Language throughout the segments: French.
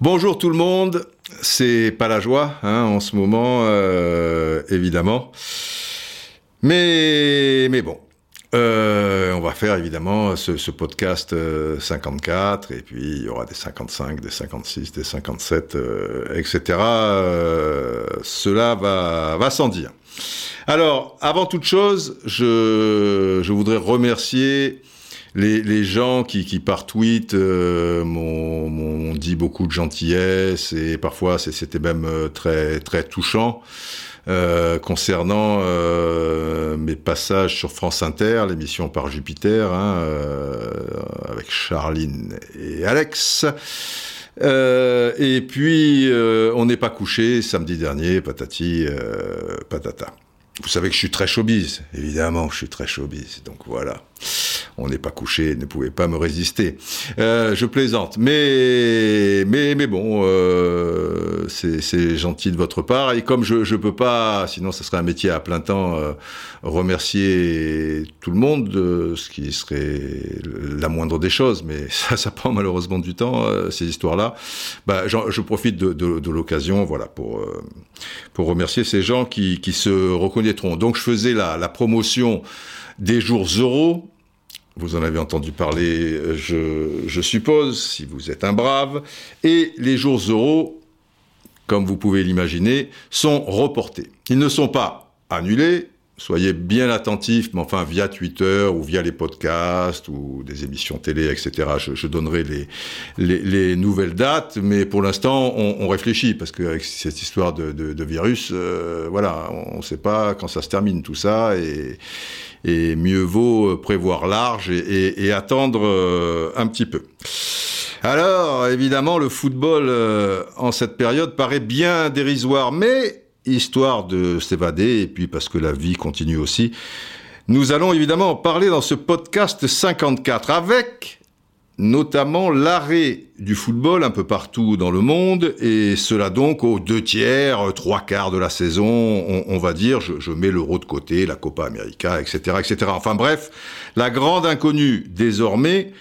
Bonjour tout le monde, c'est pas la joie hein, en ce moment, euh, évidemment. Mais, mais bon, euh, on va faire évidemment ce, podcast euh, 54, et puis il y aura des 55, des 56, des 57, euh, etc. Euh, cela va, va sans dire. Alors, avant toute chose, je, je voudrais remercier les, les gens qui, qui par tweet euh, m'ont dit beaucoup de gentillesse et parfois c'était même euh, très très touchant euh, concernant euh, mes passages sur France Inter, l'émission par Jupiter, hein, euh, avec Charline et Alex. Et puis, on n'est pas couché samedi dernier, patati, patata. Vous savez que je suis très showbiz, évidemment, je suis très showbiz, donc voilà. On n'est pas couché, ne pouvait pas me résister. Euh, je plaisante, mais mais mais bon, euh, c'est gentil de votre part. Et comme je je peux pas, sinon ça serait un métier à plein temps, euh, remercier tout le monde, ce qui serait la moindre des choses. Mais ça ça prend malheureusement du temps ces histoires-là. Bah, je profite de, l'occasion, voilà, pour pour remercier ces gens qui qui se reconnaîtront. Donc je faisais la la promotion des jours euros vous en avez entendu parler, je, suppose, si vous êtes un brave. Et les jours euros, comme vous pouvez l'imaginer, sont reportés. Ils ne sont pas annulés. Soyez bien attentifs, mais enfin via Twitter ou via les podcasts ou des émissions télé, etc. Je, donnerai les, les, les nouvelles dates, mais pour l'instant on, réfléchit parce qu'avec cette histoire de virus, euh, voilà, on ne sait pas quand ça se termine tout ça et, et mieux vaut prévoir large et attendre euh, un petit peu. Alors, évidemment, le football euh, en cette période paraît bien dérisoire, mais histoire de s'évader, et puis parce que la vie continue aussi, nous allons évidemment en parler dans ce podcast 54, avec notamment l'arrêt du football un peu partout dans le monde, et cela donc aux deux tiers, trois quarts de la saison, on, on va dire, je, je mets l'euro de côté, la Copa América, etc., etc. Enfin bref, la grande inconnue désormais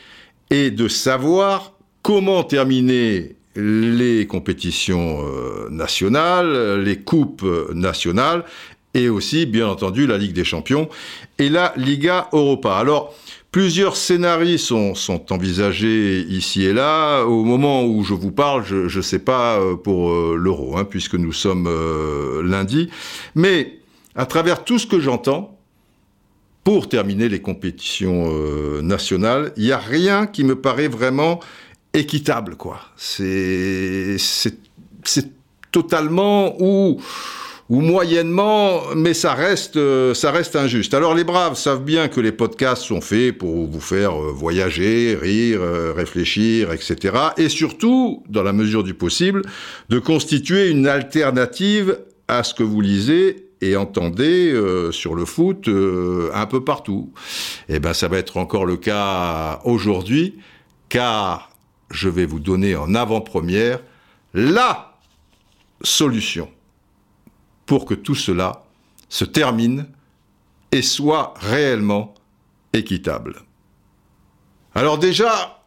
est de savoir comment terminer les compétitions euh, nationales, les coupes euh, nationales, et aussi, bien entendu, la Ligue des Champions et la Liga Europa. Alors, Plusieurs scénarios sont, envisagés ici et là. Au moment où je vous parle, je ne sais pas euh, pour euh, l'euro, hein, puisque nous sommes euh, lundi. Mais à travers tout ce que j'entends, pour terminer les compétitions nationales, il n'y a rien qui me paraît vraiment équitable, quoi. C'est totalement ou ou moyennement, mais ça reste, euh, ça reste injuste. Alors les braves savent bien que les podcasts sont faits pour vous faire euh, voyager, rire, euh, réfléchir, etc. Et surtout, dans la mesure du possible, de constituer une alternative à ce que vous lisez et entendez sur le foot un peu partout. Et ben ça va être encore le cas aujourd'hui, car je vais vous donner en avant-première la solution pour que tout cela se termine et soit réellement équitable. Alors déjà,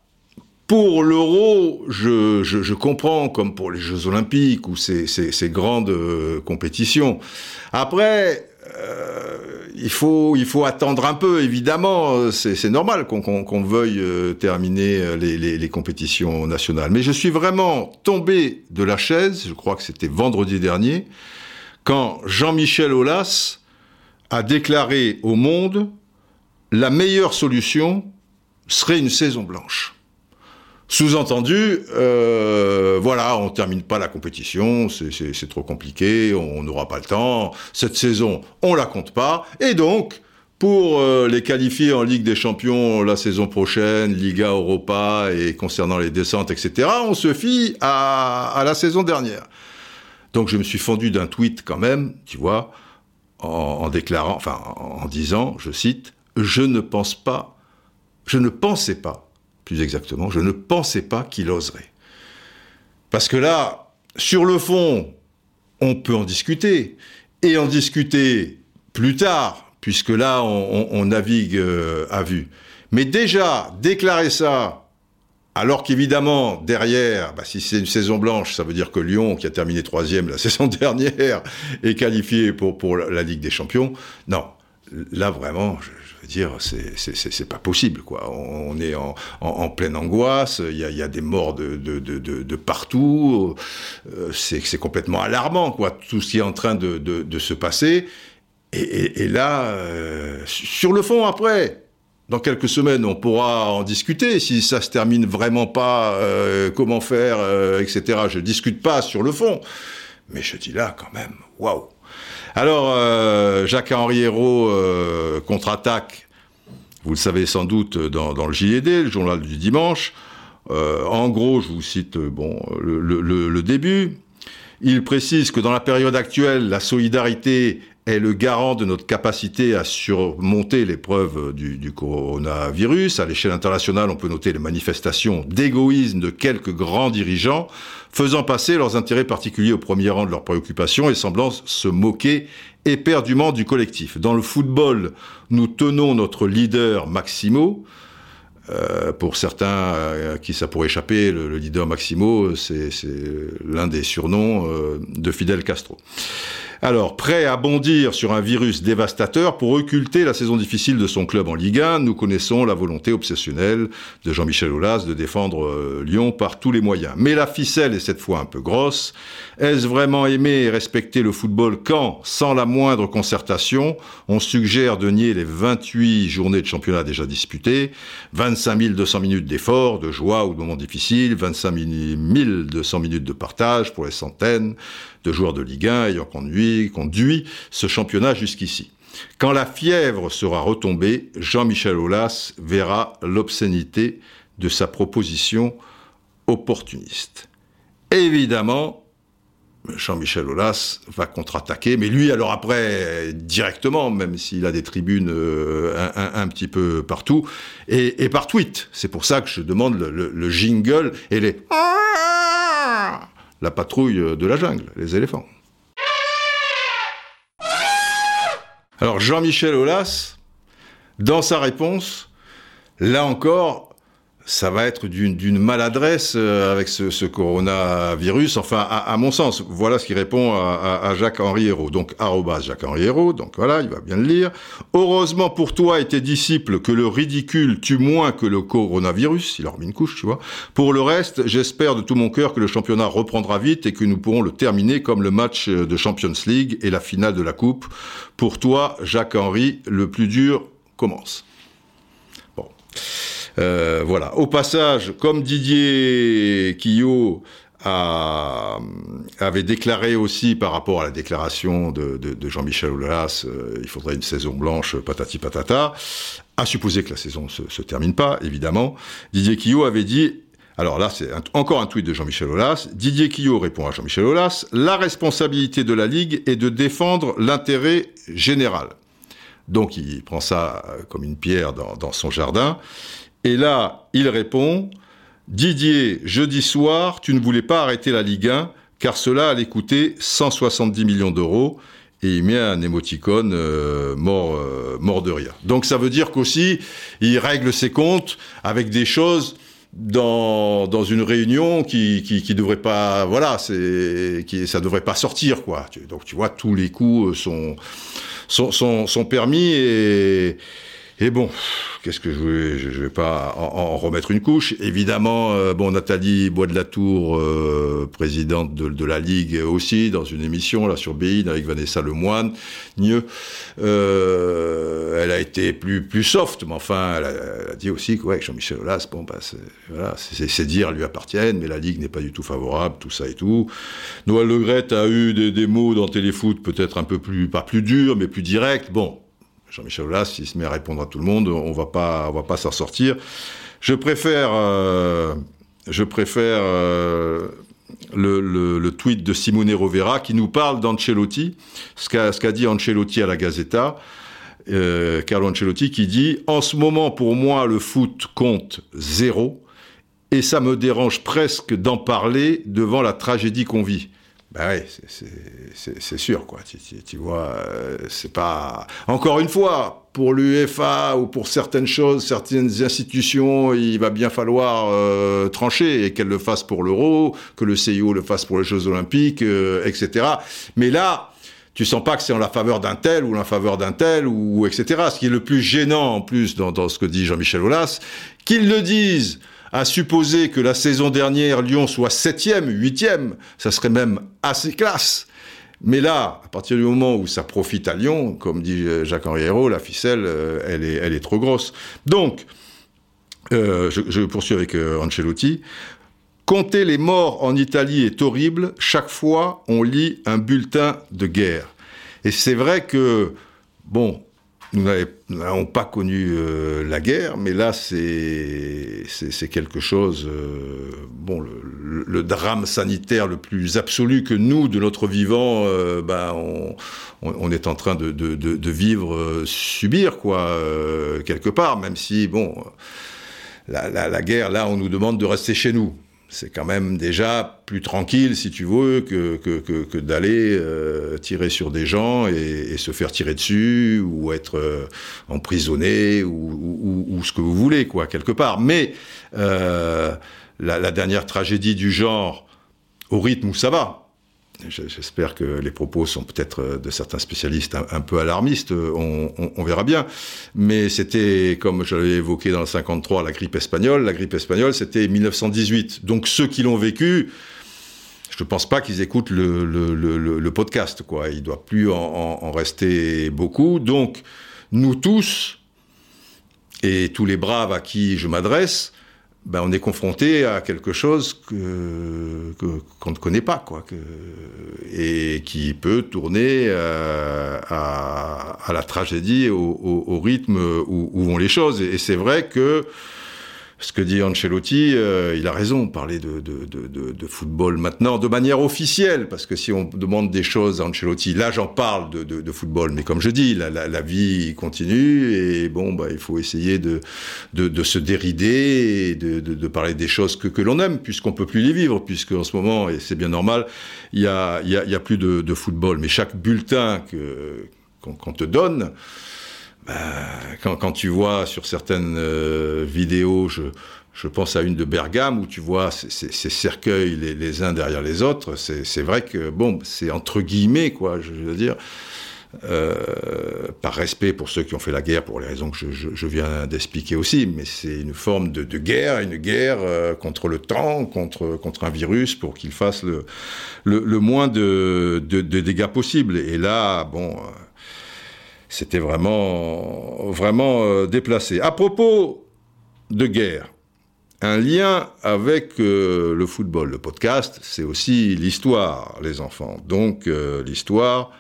pour l'euro, je, comprends, comme pour les Jeux olympiques ou ces, grandes euh, compétitions. Après, euh, il, faut, attendre un peu, évidemment, c'est normal qu'on veuille euh, terminer les compétitions nationales. Mais je suis vraiment tombé de la chaise, je crois que c'était vendredi dernier, quand Jean-Michel Aulas a déclaré au monde la meilleure solution serait une saison blanche. Sous-entendu, euh, voilà, on termine pas la compétition, c'est- trop compliqué, on n'aura pas le temps, cette saison, on la compte pas, et donc, pour euh, les qualifier en Ligue des Champions la saison prochaine, Liga Europa et concernant les descentes, etc., on se fie à la saison dernière. Donc je me suis fendu d'un tweet quand même, tu vois, en, déclarant, enfin en disant, je cite, je ne pense pas, je ne pensais pas, plus exactement, je ne pensais pas qu'il oserait. Parce que là, sur le fond, on peut en discuter, et en discuter plus tard, puisque là, on, navigue euh, à vue. Mais déjà, déclarer ça, alors qu'évidemment, derrière, bah, si c'est une saison blanche, ça veut dire que Lyon, qui a terminé troisième la saison dernière, est qualifié pour, pour la Ligue des Champions. Non, là vraiment, je, veux dire, c'est pas possible, quoi. On, est en, en, pleine angoisse, il y a, y a, des morts de, de, de, de partout, euh, c'est complètement alarmant, quoi, tout ce qui est en train de, se passer. Et, et, là, euh, sur le fond, après, dans quelques semaines, on pourra en discuter. Si ça se termine vraiment pas, euh, comment faire, euh, etc. Je discute pas sur le fond, mais je dis là quand même, waouh. Alors, euh, Jacques-Henri Hérault contre-attaque. Vous le savez sans doute dans, le JED, le journal du dimanche. en gros, je vous cite bon le début. Il précise que dans la période actuelle, la solidarité est le garant de notre capacité à surmonter l'épreuve du, coronavirus. À l'échelle internationale, on peut noter les manifestations d'égoïsme de quelques grands dirigeants, faisant passer leurs intérêts particuliers au premier rang de leurs préoccupations et semblant se moquer éperdument du collectif. Dans le football, nous tenons notre leader Maximo, euh, pour certains euh, qui ça pourrait échapper, le, leader Maximo, c'est l'un des surnoms euh, de Fidel Castro. Alors, prêt à bondir sur un virus dévastateur pour occulter la saison difficile de son club en Ligue 1, nous connaissons la volonté obsessionnelle de Jean-Michel Aulas de défendre Lyon par tous les moyens. Mais la ficelle est cette fois un peu grosse. Est-ce vraiment aimer et respecter le football quand, sans la moindre concertation, on suggère de nier les 28 journées de championnat déjà disputées, 25 200 minutes d'effort, de joie ou de moments difficiles, 25 200 minutes de partage pour les centaines, de joueurs de Ligue 1 ayant conduit, conduit ce championnat jusqu'ici. Quand la fièvre sera retombée, Jean-Michel Aulas verra l'obscénité de sa proposition opportuniste. Évidemment, Jean-Michel Aulas va contre-attaquer, mais lui, alors après, directement, même s'il a des tribunes euh, un, petit peu partout, et, par tweet. C'est pour ça que je demande le, le jingle et les la patrouille de la jungle, les éléphants. Alors Jean-Michel Aulas, dans sa réponse, là encore, ça va être d'une maladresse euh, avec ce, coronavirus, enfin, à, mon sens. Voilà ce qui répond à, Jacques-Henri Hérault. Donc, arrobas Jacques-Henri Hérault, donc voilà, il va bien le lire. Heureusement pour toi et tes disciples que le ridicule tue moins que le coronavirus, il a remis une couche, tu vois. Pour le reste, j'espère de tout mon cœur que le championnat reprendra vite et que nous pourrons le terminer comme le match de Champions League et la finale de la Coupe. Pour toi, Jacques-Henri, le plus dur commence. Bon. Euh, voilà. Au passage, comme Didier Quillot avait déclaré aussi par rapport à la déclaration de, Jean-Michel Aulas, euh, il faudrait une saison blanche, patati patata, à supposer que la saison se, se termine pas, évidemment. Didier Quillot avait dit alors là, c'est encore un tweet de Jean-Michel Aulas. Didier Quillot répond à Jean-Michel Aulas. La responsabilité de la Ligue est de défendre l'intérêt général. Donc il prend ça comme une pierre dans son jardin. Et là, il répond Didier, jeudi soir, tu ne voulais pas arrêter la Ligue 1 car cela allait coûter 170 millions d'euros. Et il met un émoticône euh, mort, euh, mort de rire. Donc ça veut dire qu'aussi, il règle ses comptes avec des choses dans, dans une réunion qui, qui, qui devrait pas, voilà, c'est, qui, ça devrait pas sortir, quoi. Donc tu vois, tous les coups sont, sont, sont, sont permis et, et bon, qu'est-ce que je vais, je vais pas en, remettre une couche. Évidemment, euh, bon, Nathalie Bois de la Tour, euh, présidente de, la Ligue aussi, dans une émission là sur Bein avec Vanessa Lemoine, mieux, euh, elle a été plus plus soft, mais enfin, elle a, dit aussi que ouais, Jean-Michel Aulas, bon, bah, voilà, ses dires lui appartiennent, mais la Ligue n'est pas du tout favorable, tout ça et tout. Noël Legrette a eu des, des mots dans Téléfoot peut-être un peu plus, pas plus durs, mais plus directs. Bon, Jean-Michel Aulas, s'il se met à répondre à tout le monde, on va pas, on va pas s'en sortir. Je préfère, euh, euh, le, tweet de Simone Rovera qui nous parle d'Ancelotti, ce qu'a dit Ancelotti à la Gazeta. Euh, Carlo Ancelotti qui dit En ce moment, pour moi, le foot compte zéro et ça me dérange presque d'en parler devant la tragédie qu'on vit. Ben oui, c'est sûr, quoi. Tu, tu, vois, euh, c'est pas. Encore une fois, pour l'UEFA ou pour certaines choses, certaines institutions, il va bien falloir euh, trancher et qu'elles le fassent pour l'Euro, que le CIO le fasse pour les Jeux Olympiques, euh, etc. Mais là, tu sens pas que c'est en la faveur d'un tel ou en la faveur d'un tel ou etc. Ce qui est le plus gênant en plus dans, dans ce que dit Jean-Michel Aulas, qu'ils le disent à supposer que la saison dernière, Lyon soit septième, huitième, ça serait même assez classe. Mais là, à partir du moment où ça profite à Lyon, comme dit Jacques-Henri Hérault, la ficelle, euh, elle, est, elle est trop grosse. Donc, euh, je, poursuis avec euh, Ancelotti. Compter les morts en Italie est horrible. Chaque fois, on lit un bulletin de guerre. Et c'est vrai que, bon, nous n'avons pas connu euh, la guerre, mais là, c'est quelque chose, euh, bon, le, drame sanitaire le plus absolu que nous, de notre vivant, ben, on, est en train de, vivre, euh, subir, quoi, quelque part, même si, bon, la, la, la guerre, là, on nous demande de rester chez nous c'est quand même déjà plus tranquille, si tu veux, que, que, que, d'aller euh, tirer sur des gens et, se faire tirer dessus ou être euh, emprisonné ou, ou, ou, ce que vous voulez, quoi, quelque part. Mais euh, la, la, dernière tragédie du genre, au rythme où ça va, J'espère que les propos sont peut-être euh, de certains spécialistes un, peu alarmistes, on, on, verra bien. Mais c'était, comme je l'avais évoqué dans le 53, la grippe espagnole. La grippe espagnole, c'était 1918. Donc ceux qui l'ont vécu, je ne pense pas qu'ils écoutent le, podcast. Il ne doit plus en, rester beaucoup. Donc nous tous, et tous les braves à qui je m'adresse, ben, on est confronté à quelque chose que qu'on ne connaît pas, quoi, que, et qui peut tourner euh, à, à, la tragédie au, au, au rythme où, où, vont les choses. Et, et c'est vrai que ce que dit Ancelotti, euh, il a raison, parler de, de, de, de, football maintenant de manière officielle, parce que si on demande des choses à Ancelotti, là j'en parle de, football, mais comme je dis, la, la, vie continue et bon, bah, il faut essayer de, se dérider et de, parler des choses que, que l'on aime, puisqu'on peut plus les vivre, puisque en ce moment, et c'est bien normal, il y a, y, a, y a plus de, football, mais chaque bulletin que qu'on te donne, quand, quand, tu vois sur certaines euh, vidéos, je, je, pense à une de Bergame où tu vois ces, ces, ces cercueils les, les, uns derrière les autres. C'est vrai que bon, c'est entre guillemets quoi, je veux dire. Euh, par respect pour ceux qui ont fait la guerre, pour les raisons que je, je, je viens d'expliquer aussi, mais c'est une forme de, de, guerre, une guerre euh, contre le temps, contre, contre un virus, pour qu'il fasse le, le, le, moins de, de, de, dégâts possible. Et là, bon, euh, c'était vraiment, vraiment euh, déplacé. À propos de guerre, un lien avec euh, le football. Le podcast, c'est aussi l'histoire, les enfants. Donc, euh, l'histoire,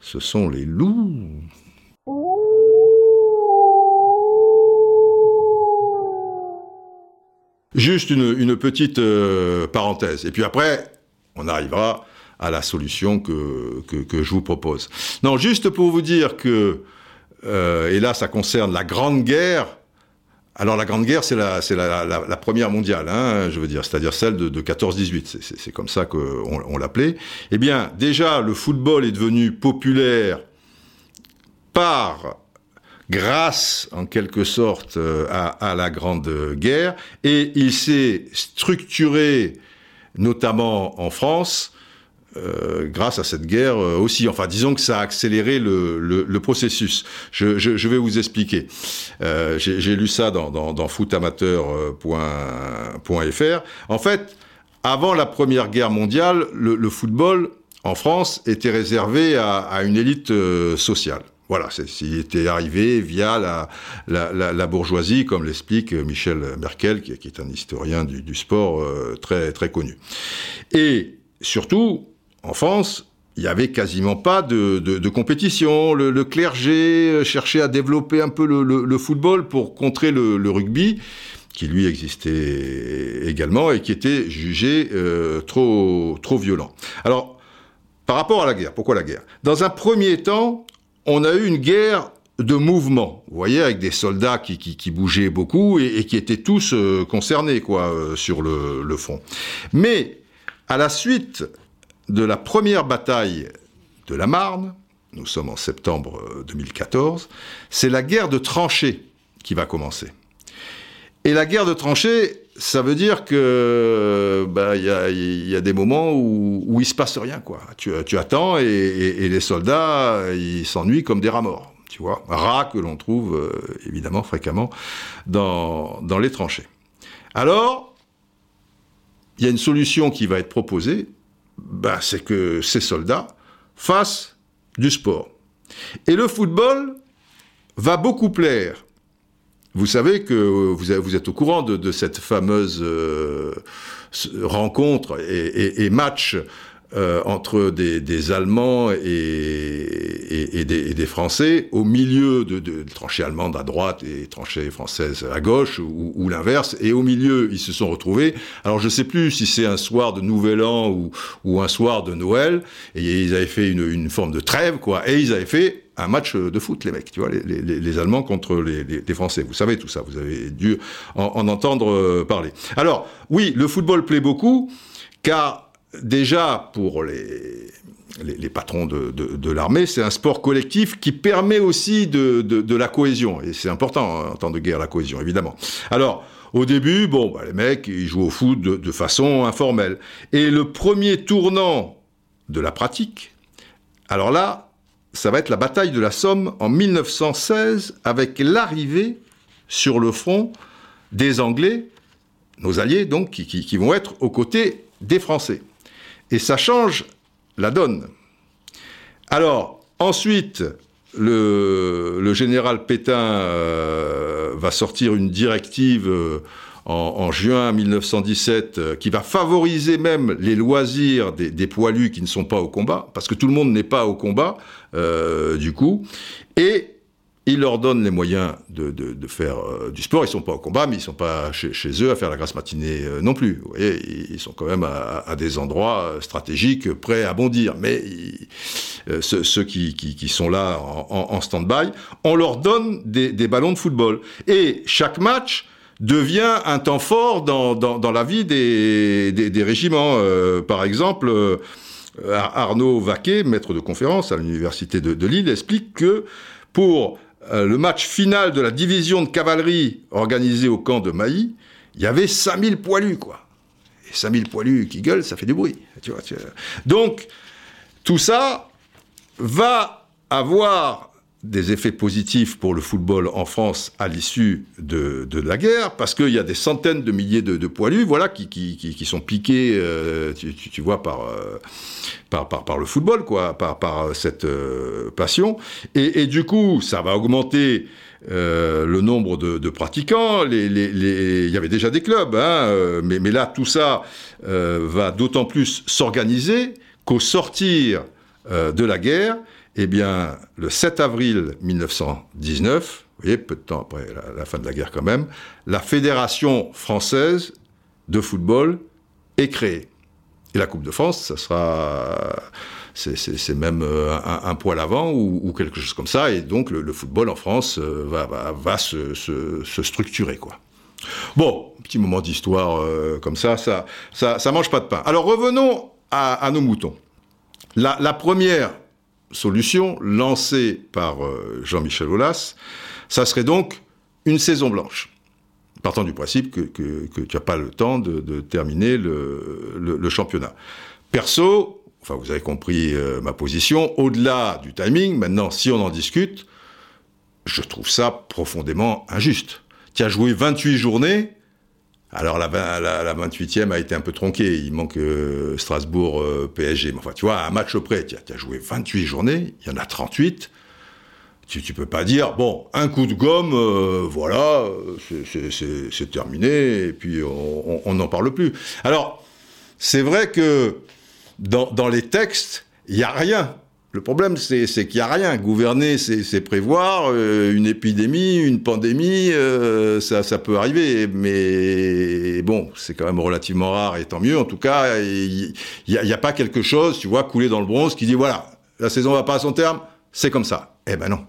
ce sont les loups. Juste une, petite parenthèse. Et puis après, on arrivera à la solution que, que, je vous propose. Non, juste pour vous dire que, euh, et là ça concerne la Grande Guerre, alors la Grande Guerre c'est la, la, la, la, première mondiale, hein, je veux dire, c'est-à-dire celle de, de 14-18, c'est comme ça qu'on on, l'appelait. Eh bien déjà le football est devenu populaire par grâce en quelque sorte euh, à, la Grande Guerre, et il s'est structuré notamment en France euh, grâce à cette guerre euh, aussi. Enfin, disons que ça a accéléré le, le, le processus. Je, je, je, vais vous expliquer. Euh, J'ai lu ça dans, dans, dans footamateur.fr. En fait, avant la Première Guerre mondiale, le, le football en France était réservé à, à une élite euh, sociale. Voilà, il était arrivé via la, la, la, bourgeoisie, comme l'explique Michel Merkel, qui, qui, est un historien du, du sport euh, très, très connu. Et surtout, en France, il n'y avait quasiment pas de, compétition. Le, le, clergé euh, cherchait à développer un peu le, football pour contrer le, rugby, qui lui existait également et qui était jugé euh, trop, trop violent. Alors, par rapport à la guerre, pourquoi la guerre? Dans un premier temps, on a eu une guerre de mouvement, vous voyez, avec des soldats qui, qui, bougeaient beaucoup et, qui étaient tous euh, concernés quoi, sur le front. Mais à la suite de la première bataille de la Marne, nous sommes en septembre 2014, c'est la guerre de tranchées qui va commencer. Et la guerre de tranchées, ça veut dire que bah, il y, a, des moments où, où il se passe rien quoi. Tu, attends et, les soldats ils s'ennuient comme des rats morts, tu vois, rats que l'on trouve euh, évidemment fréquemment dans les tranchées. Alors il y a une solution qui va être proposée, bah, c'est que ces soldats fassent du sport. Et le football va beaucoup plaire vous savez que vous, êtes au courant de, cette fameuse euh, rencontre et, match euh, entre des, Allemands et, des, Français au milieu de, de, tranchées allemandes à droite et tranchées françaises à gauche ou, l'inverse. Et au milieu, ils se sont retrouvés. Alors je ne sais plus si c'est un soir de Nouvel An ou, un soir de Noël. Et ils avaient fait une, une forme de trêve, quoi. Et ils avaient fait un match de foot, les mecs, tu vois, les, Allemands contre les, Français. Vous savez tout ça, vous avez dû en, entendre euh, parler. Alors, oui, le football plaît beaucoup, car déjà, pour les, les, patrons de, l'armée, c'est un sport collectif qui permet aussi de, la cohésion. Et c'est important hein, en temps de guerre, la cohésion, évidemment. Alors, au début, bon, bah, les mecs, ils jouent au foot de façon informelle. Et le premier tournant de la pratique, alors là, ça va être la bataille de la Somme en 1916 avec l'arrivée sur le front des Anglais, nos alliés donc, qui, vont être aux côtés des Français. Et ça change la donne. Alors, ensuite, le, général Pétain euh, va sortir une directive euh, en, juin 1917 euh, qui va favoriser même les loisirs des, poilus qui ne sont pas au combat, parce que tout le monde n'est pas au combat, du coup, et il leur donne les moyens de, faire euh, du sport. Ils sont pas au combat, mais ils sont pas chez, eux à faire la grasse matinée non plus. Vous voyez, ils sont quand même à, des endroits stratégiques, prêts à bondir. Mais ceux, qui, sont là en, stand-by, on leur donne des, des, ballons de football. Et chaque match devient un temps fort dans, dans, la vie des, des, régiments. Euh, par exemple, euh, Arnaud Vaquet, maître de conférence à l'université de, Lille, explique que pour euh, le match final de la division de cavalerie organisée au camp de Mailly, il y avait 5000 poilus, quoi. Et 5000 poilus qui gueulent, ça fait du bruit. Tu vois, Donc, tout ça va avoir des effets positifs pour le football en France à l'issue de, la guerre, parce qu'il y a des centaines de milliers de, poilus, voilà, qui, qui, sont piqués, euh, tu, vois, par, euh, par, par, le football, quoi, par, par cette euh, passion. Et, du coup, ça va augmenter le nombre de, pratiquants. Il y avait déjà des clubs, hein, mais, mais là, tout ça va d'autant plus s'organiser qu'au sortir de la guerre, eh bien, le 7 avril 1919, vous voyez, peu de temps après la, fin de la guerre quand même, la Fédération française de football est créée. Et la Coupe de France, ça sera, c'est même euh, un, poil avant ou, quelque chose comme ça. Et donc le, football en France euh, va, va, se, structurer, quoi. Bon, petit moment d'histoire euh, comme ça, ça, ça, mange pas de pain. Alors revenons à, nos moutons. La première solution lancée par euh, Jean-Michel Aulas, ça serait donc une saison blanche. Partant du principe que, tu n'as pas le temps de, terminer le, championnat. Perso, enfin vous avez compris euh, ma position, au-delà du timing, maintenant si on en discute, je trouve ça profondément injuste. Tu as joué 28 journées, alors la, la, 28e a été un peu tronquée. Il manque euh, Strasbourg, euh, PSG. Mais enfin, tu vois, un match près, tu as, joué 28 journées, il y en a 38. Tu, ne peux pas dire, bon, un coup de gomme, euh, voilà, c'est terminé, et puis on n'en parle plus. Alors, c'est vrai que dans, dans les textes, il n'y a rien le problème, c'est qu'il n'y a rien. Gouverner, c'est prévoir. Euh, une épidémie, une pandémie, euh, ça, peut arriver. Mais bon, c'est quand même relativement rare et tant mieux. En tout cas, il n'y a, pas quelque chose, tu vois, coulé dans le bronze qui dit voilà, la saison va pas à son terme, c'est comme ça. Eh ben non.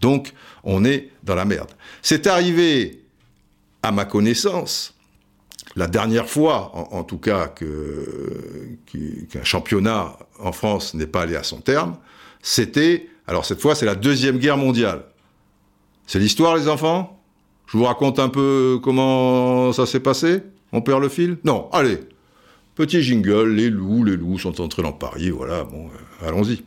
Donc, on est dans la merde. C'est arrivé, à ma connaissance, la dernière fois, en, tout cas, qu'un championnat en France n'est pas allé à son terme, c'était, alors cette fois, c'est la Deuxième Guerre mondiale. C'est l'histoire, les enfants? Je vous raconte un peu comment ça s'est passé? On perd le fil? Non, allez. Petit jingle, les loups, les loups sont entrés dans Paris, voilà, bon, euh, allons-y.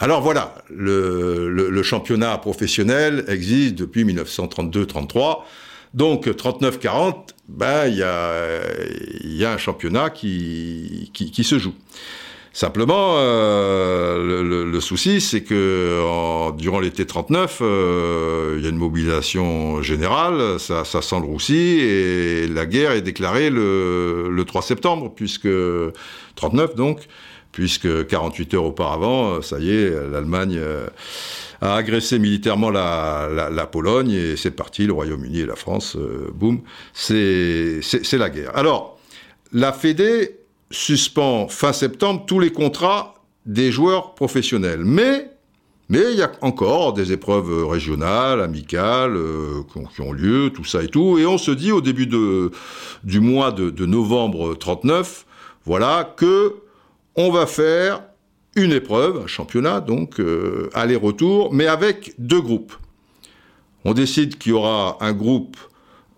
Alors voilà, le, championnat professionnel existe depuis 1932-33. Donc 39-40, ben, il y, a, un championnat qui, se joue. Simplement, euh, le, souci, c'est que durant l'été 39, euh, il y a une mobilisation générale, ça, ça sent le et la guerre est déclarée le, le 3 septembre, puisque 39 donc, puisque 48 heures auparavant, euh, ça y est, l'Allemagne euh, a agressé militairement la, Pologne et c'est parti, le Royaume-Uni et la France, euh, boum, c'est la guerre. Alors, la Fédé suspend fin septembre tous les contrats des joueurs professionnels, mais mais il y a encore des épreuves régionales, amicales, qui ont lieu, tout ça et tout. Et on se dit au début de, du mois de, de novembre 39, voilà, que on va faire une épreuve, un championnat, donc euh, aller-retour, mais avec deux groupes. On décide qu'il y aura un groupe,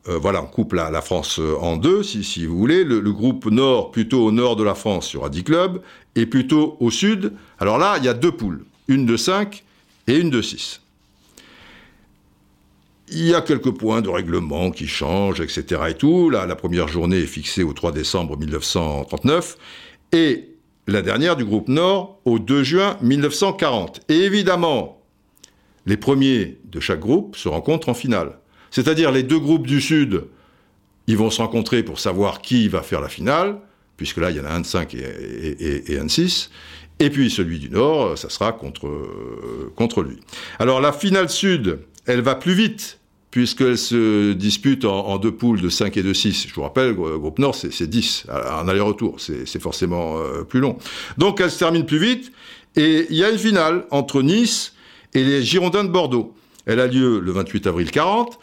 euh, voilà, on coupe la, France euh, en deux, si, vous voulez. Le, groupe nord, plutôt au nord de la France, il y aura 10 clubs, et plutôt au sud, alors là, il y a deux poules, une de 5 et une de 6. Il y a quelques points de règlement qui changent, etc. et tout. La première journée est fixée au 3 décembre 1939, et la dernière du groupe Nord au 2 juin 1940. Et évidemment, les premiers de chaque groupe se rencontrent en finale. C'est-à-dire les deux groupes du Sud, ils vont se rencontrer pour savoir qui va faire la finale, puisque là, il y en a un de 5 et, un de 6. Et puis celui du Nord, ça sera contre, euh, contre lui. Alors la finale Sud, elle va plus vite puisqu'elle se dispute en, deux poules de 5 et de 6. Je vous rappelle, groupe Nord, c'est 10 en aller-retour. C'est forcément euh, plus long. Donc elle se termine plus vite. Et il y a une finale entre Nice et les Girondins de Bordeaux. Elle a lieu le 28 avril 40.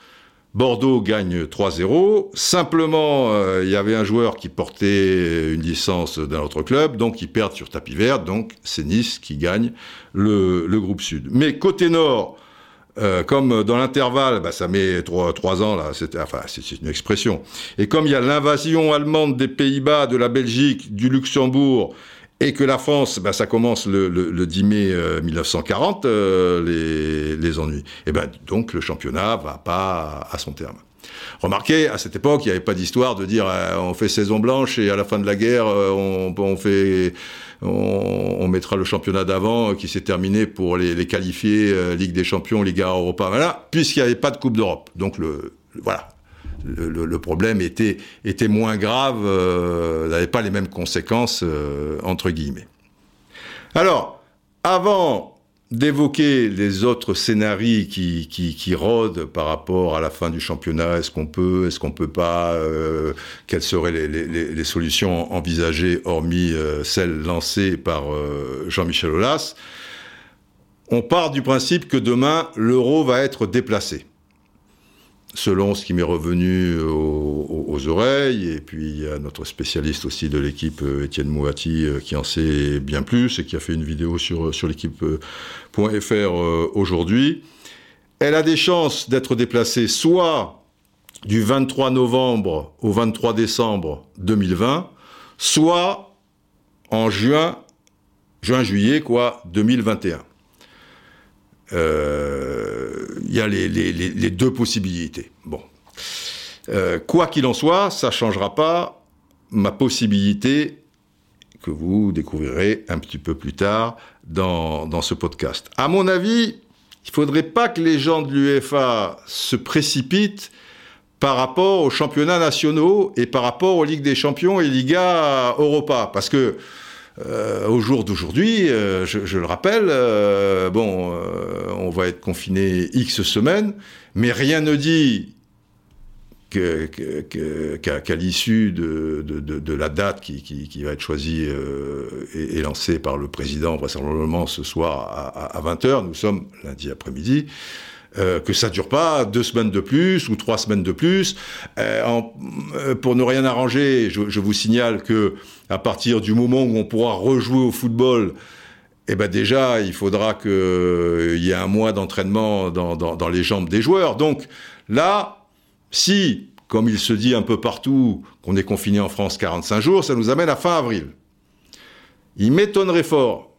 Bordeaux gagne 3-0. Simplement, euh, il y avait un joueur qui portait une licence d'un autre club, donc ils perdent sur tapis vert. Donc c'est Nice qui gagne le groupe Sud. Mais côté Nord, euh, comme dans l'intervalle, bah, ça met trois, trois ans là, c'est enfin c'est une expression. Et comme il y a l'invasion allemande des Pays-Bas, de la Belgique, du Luxembourg, et que la France, bah, ça commence le, le, 10 mai 1940, euh, euh, les, les, ennuis. Et ben donc le championnat va pas à son terme. Remarquez, à cette époque, il n'y avait pas d'histoire de dire on fait saison blanche et à la fin de la guerre, on, on fait on, mettra le championnat d'avant qui s'est terminé pour les, les qualifier euh, Ligue des Champions, Liga Europa, voilà, puisqu'il n'y avait pas de Coupe d'Europe. Donc le, voilà, le, problème était, était moins grave, euh, n'avait pas les mêmes conséquences, euh, entre guillemets. Alors, avant d'évoquer les autres scénarios qui, qui, rôdent par rapport à la fin du championnat. Est-ce qu'on peut, est-ce qu'on peut pas euh, Quelles seraient les, les, solutions envisagées, hormis euh, celles lancées par euh, Jean-Michel Aulas? On part du principe que demain, l'euro va être déplacé selon ce qui m'est revenu aux, oreilles. Et puis il y a notre spécialiste aussi de l'équipe, euh, Étienne Mouati, euh, qui en sait bien plus et qui a fait une vidéo sur, sur l'équipe.fr euh, aujourd'hui. Elle a des chances d'être déplacée soit du 23 novembre au 23 décembre 2020, soit en juin, juin-juillet, quoi, 2021 il y a les, deux possibilités. Bon. Euh, quoi qu'il en soit, ça ne changera pas ma possibilité que vous découvrirez un petit peu plus tard dans, ce podcast. À mon avis, il ne faudrait pas que les gens de l'UEFA se précipitent par rapport aux championnats nationaux et par rapport aux Ligues des Champions et Liga Europa. Parce que euh, au jour d'aujourd'hui, euh, je, le rappelle, euh, bon, on va être confiné X semaines, mais rien ne dit qu'à l'issue de, la date qui, va être choisie et, lancée par le président vraisemblablement ce soir à, 20h, nous sommes lundi après-midi, euh, que ça dure pas deux semaines de plus ou trois semaines de plus. Euh, pour ne rien arranger, je, vous signale que à partir du moment où on pourra rejouer au football, eh ben déjà, il faudra qu'il y ait un mois d'entraînement dans, dans les jambes des joueurs. Donc là, si, comme il se dit un peu partout, qu'on est confiné en France 45 jours, ça nous amène à fin avril. Il m'étonnerait fort,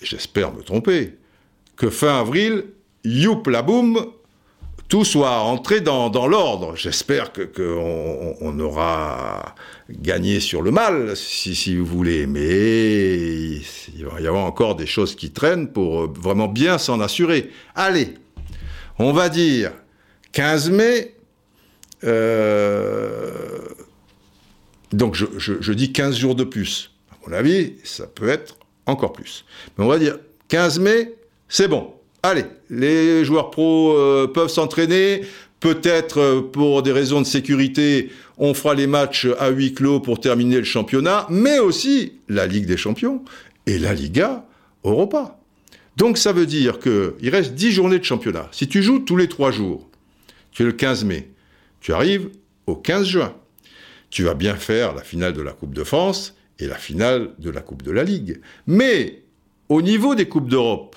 et j'espère me tromper, que fin avril, youp la boum, tout soit rentré dans, l'ordre. J'espère qu'on on aura gagné sur le mal, si, vous voulez. Mais il va y avoir encore des choses qui traînent pour vraiment bien s'en assurer. Allez, on va dire 15 mai. Euh, donc je, je dis 15 jours de plus. À mon avis, ça peut être encore plus. Mais on va dire 15 mai, c'est bon. Allez, les joueurs pros euh, peuvent s'entraîner. Peut-être euh, pour des raisons de sécurité, on fera les matchs à huis clos pour terminer le championnat, mais aussi la Ligue des Champions et la Liga Europa. Donc ça veut dire qu'il reste 10 journées de championnat. Si tu joues tous les 3 jours, tu es le 15 mai, tu arrives au 15 juin. Tu vas bien faire la finale de la Coupe de France et la finale de la Coupe de la Ligue. Mais au niveau des Coupes d'Europe,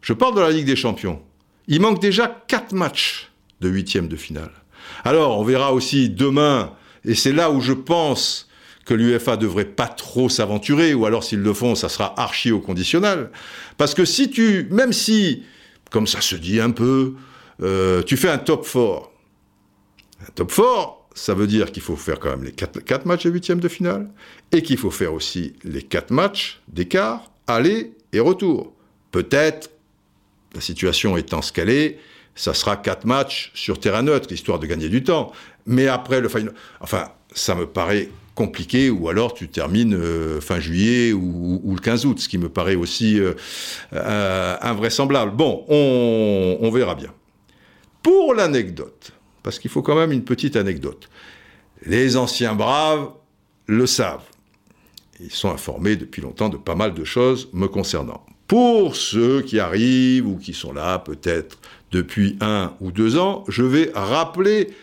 je parle de la Ligue des Champions. Il manque déjà quatre matchs de huitième de finale. Alors, on verra aussi demain, et c'est là où je pense que l'UFA devrait pas trop s'aventurer, ou alors s'ils le font, ça sera archi au conditionnel. Parce que si tu, même si, comme ça se dit un peu, euh, tu fais un top 4, un top 4, ça veut dire qu'il faut faire quand même les quatre, matchs de huitième de finale, et qu'il faut faire aussi les quatre matchs d'écart, aller et retour. Peut-être la situation étant ce qu'elle est, ça sera quatre matchs sur terrain neutre, histoire de gagner du temps. Mais après le final, enfin, ça me paraît compliqué, ou alors tu termines euh, fin juillet ou, le 15 août, ce qui me paraît aussi euh, euh, invraisemblable. Bon, on, on verra bien. Pour l'anecdote, parce qu'il faut quand même une petite anecdote, les anciens braves le savent. Ils sont informés depuis longtemps de pas mal de choses me concernant. Pour ceux qui arrivent ou qui sont là peut-être depuis un ou deux ans, je vais rappeler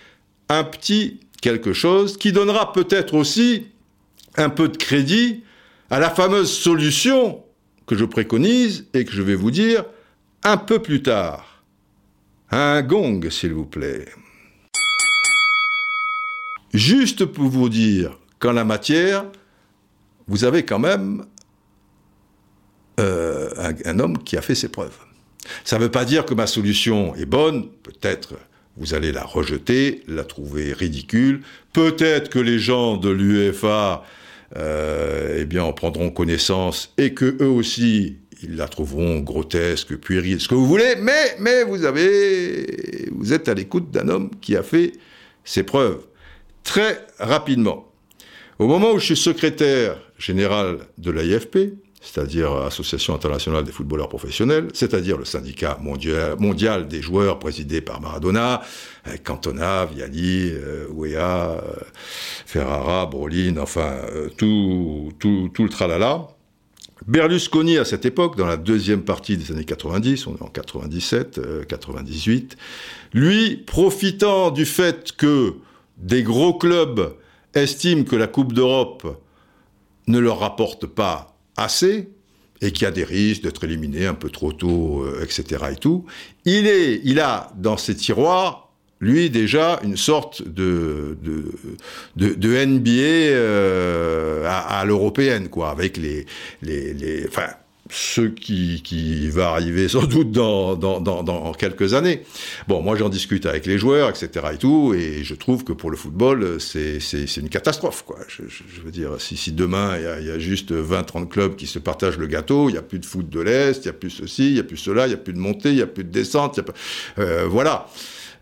un petit quelque chose qui donnera peut-être aussi un peu de crédit à la fameuse solution que je préconise et que je vais vous dire un peu plus tard. Un gong, s'il vous plaît. Juste pour vous dire qu'en la matière, vous avez quand même euh, un, homme qui a fait ses preuves. Ça ne veut pas dire que ma solution est bonne, peut-être vous allez la rejeter, la trouver ridicule, peut-être que les gens de l'UEFA euh, eh en prendront connaissance et que eux aussi, ils la trouveront grotesque, puérile, ce que vous voulez, mais, mais vous avez, vous êtes à l'écoute d'un homme qui a fait ses preuves. Très rapidement. Au moment où je suis secrétaire général de l'AIFP, c'est-à-dire Association internationale des footballeurs professionnels, c'est-à-dire le syndicat mondial, des joueurs présidé par Maradona, Cantona, Viali, euh, euh, Ferrara, Brolin, enfin euh, tout, tout, tout le tralala. Berlusconi, à cette époque, dans la deuxième partie des années 90, on est en 97, 98, lui, profitant du fait que des gros clubs estiment que la Coupe d'Europe ne leur rapporte pas assez et qui a des risques d'être éliminé un peu trop tôt, euh, etc. et tout, il, est, il a dans ses tiroirs, lui, déjà, une sorte de, de, de, NBA euh, à, à l'européenne, quoi, avec les, les, les, enfin, ce qui, va arriver sans doute dans, quelques années. Bon, moi j'en discute avec les joueurs, etc. et tout, et je trouve que pour le football, c'est une catastrophe, quoi. Je, veux dire, si, demain il y a, juste 20-30 clubs qui se partagent le gâteau, il n'y a plus de foot de l'Est, il n'y a plus ceci, il n'y a plus cela, il n'y a plus de montée, il n'y a plus de descente, y a. Euh, voilà.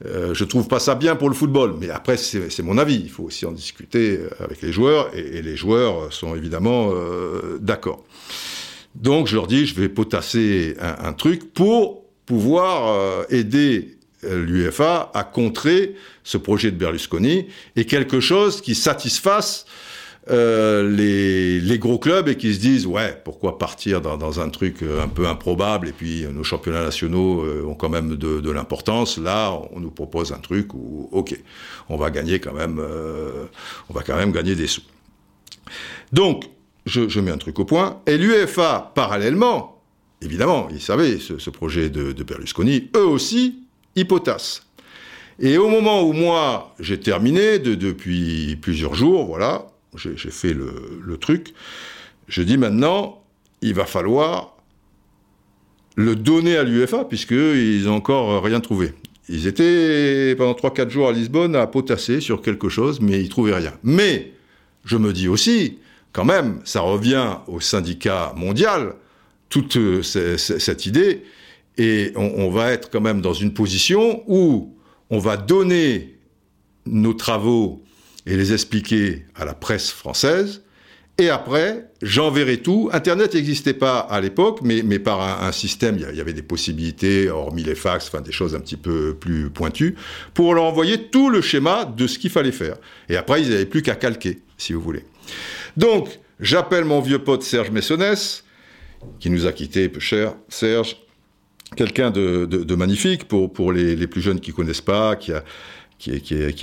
Euh, je trouve pas ça bien pour le football, mais après c'est mon avis. Il faut aussi en discuter avec les joueurs, et, et les joueurs sont évidemment euh, d'accord. Donc je leur dis, je vais potasser un, truc pour pouvoir euh, aider euh, l'UFA à contrer ce projet de Berlusconi et quelque chose qui satisfasse euh, les, gros clubs et qui se disent ouais pourquoi partir dans, un truc un peu improbable et puis nos championnats nationaux ont quand même de, l'importance. Là on nous propose un truc où ok on va gagner quand même on va quand même gagner des sous. Donc je, mets un truc au point et l'UEFA parallèlement évidemment ils savaient ce, projet de, de Berlusconi eux aussi ils potassent et au moment où moi j'ai terminé depuis plusieurs jours voilà j'ai fait le, truc. Je dis maintenant, il va falloir le donner à l'UFA, puisqu'ils n'ont encore rien trouvé. Ils étaient pendant 3-4 jours à Lisbonne à potasser sur quelque chose, mais ils trouvaient rien. Mais, je me dis aussi, quand même, ça revient au syndicat mondial, toute euh, cette idée, et on va être quand même dans une position où on va donner nos travaux et les expliquer à la presse française. Et après, j'enverrai tout. Internet n'existait pas à l'époque, mais, par un, système, il y avait des possibilités, hormis les fax, enfin des choses un petit peu plus pointues, pour leur envoyer tout le schéma de ce qu'il fallait faire. Et après, ils n'avaient plus qu'à calquer, si vous voulez. Donc, j'appelle mon vieux pote Serge Messonès, qui nous a quittés peu cher. Serge, quelqu'un de, magnifique pour, les, plus jeunes qui connaissent pas, qui,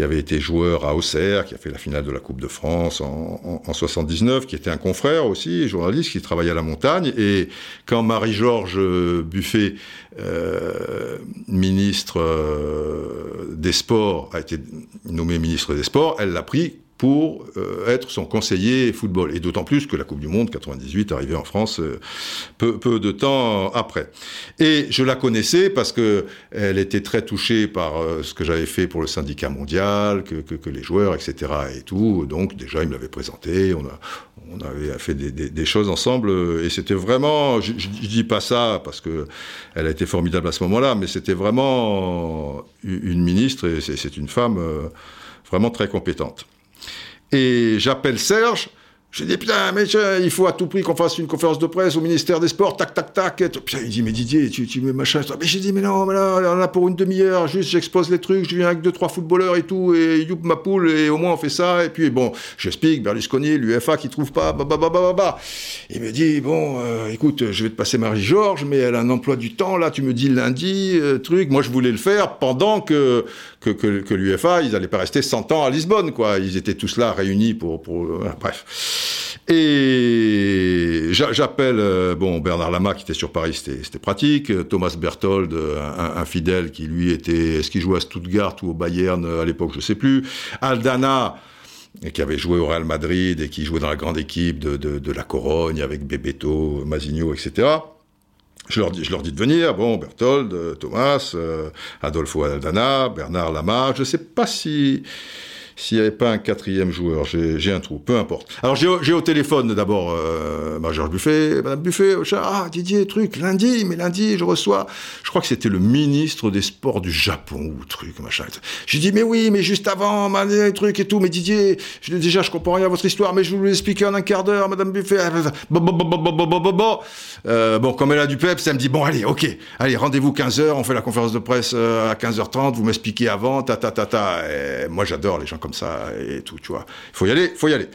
avait été joueur à Auxerre, qui a fait la finale de la Coupe de France en, en, 79, qui était un confrère aussi, journaliste, qui travaillait à la montagne. Et quand Marie-Georges Buffet, euh, ministre euh, des Sports, a été nommée ministre des Sports, elle l'a pris pour euh, être son conseiller football. Et d'autant plus que la Coupe du Monde 98 arrivait en France euh, peu, peu, de temps après. Et je la connaissais parce que elle était très touchée par euh, ce que j'avais fait pour le syndicat mondial, que, que, les joueurs, etc. et tout. Donc déjà, il me l'avait présenté. On a, on avait fait des, des, choses ensemble et c'était vraiment. Je, je, dis pas ça parce que elle a été formidable à ce moment-là, mais c'était vraiment une ministre et c'est une femme vraiment très compétente. Et j'appelle Serge, je dis, putain, mais il faut à tout prix qu'on fasse une conférence de presse au ministère des Sports, tac, tac, tac. Et puis il dit, mais Didier, tu, tu mets machin. Mais j'ai dit, mais non, mais là, on a pour une demi-heure, juste j'expose les trucs, je viens avec deux, trois footballeurs et tout, et youp ma poule, et au moins on fait ça. Et puis bon, j'explique, Berlusconi, l'UFA qui trouve pas, bah, bah, bah, bah, bah. Il me dit, bon, euh, écoute, je vais te passer Marie-Georges, mais elle a un emploi du temps, là, tu me dis lundi, euh, truc. Moi, je voulais le faire pendant que, que, que, l'UFA, ils n'allaient pas rester 100 ans à Lisbonne, quoi. Ils étaient tous là réunis pour, pour euh, bref. Et j'appelle euh, bon Bernard Lama qui était sur Paris, c'était pratique. Thomas Berthold, un, fidèle qui lui était, est-ce qu'il jouait à Stuttgart ou au Bayern à l'époque, je sais plus. Aldana qui avait joué au Real Madrid et qui jouait dans la grande équipe de, la Corogne avec Bebeto, Masigno, etc. Je leur, dis, je leur dis de venir, bon, Berthold, Thomas, euh, Adolfo Aldana, Bernard Lama, je ne sais pas si s'il n'y avait pas un quatrième joueur. J'ai un trou, peu importe. Alors j'ai au téléphone d'abord euh, Buffet, Madame Buffet, ah Didier, truc, lundi, mais lundi je reçois, je crois que c'était le ministre des Sports du Japon ou truc, machin. J'ai dit mais oui, mais juste avant, truc et tout, mais Didier, je, déjà je comprends rien à votre histoire, mais je vous l'expliquer en un quart d'heure, Madame Buffet. Euh, bon, comme elle a du pep, ça me dit bon allez, ok, allez rendez-vous 15 h on fait la conférence de presse euh, à 15h30, vous m'expliquez avant, ta ta ta ta. Et moi j'adore les gens comme ça et tout, tu vois. Il faut y aller, il faut y aller.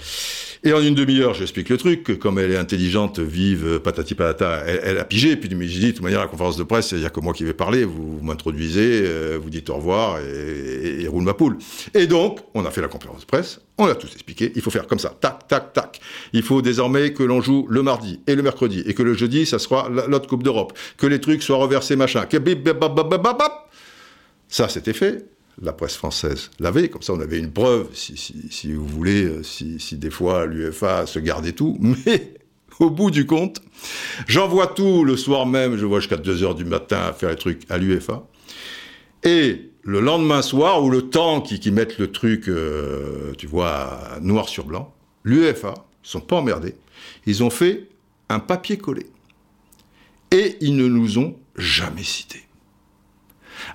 Et en une demi-heure, j'explique le truc, comme elle est intelligente, vive, patati patata, elle, a pigé, puis je dis, de toute manière, la conférence de presse, il n'y a que moi qui vais parler, vous, m'introduisez, euh, vous dites au revoir, et, roule ma poule. Et donc, on a fait la conférence de presse, on a tout expliqué, il faut faire comme ça, tac, tac, tac. Il faut désormais que l'on joue le mardi et le mercredi, et que le jeudi, ça sera l'autre Coupe d'Europe, que les trucs soient reversés, machin, que ça, c'était fait la presse française l'avait, comme ça on avait une preuve, si, vous voulez, euh, si, des fois l'UFA se gardait tout, mais au bout du compte, j'envoie tout le soir même, je vois jusqu'à 2h du matin faire les trucs à l'UFA, et le lendemain soir, ou le temps qui, qui mettent le truc, euh, tu vois, noir sur blanc, l'UEFA, ils sont pas emmerdés, ils ont fait un papier collé. Et ils ne nous ont jamais cités.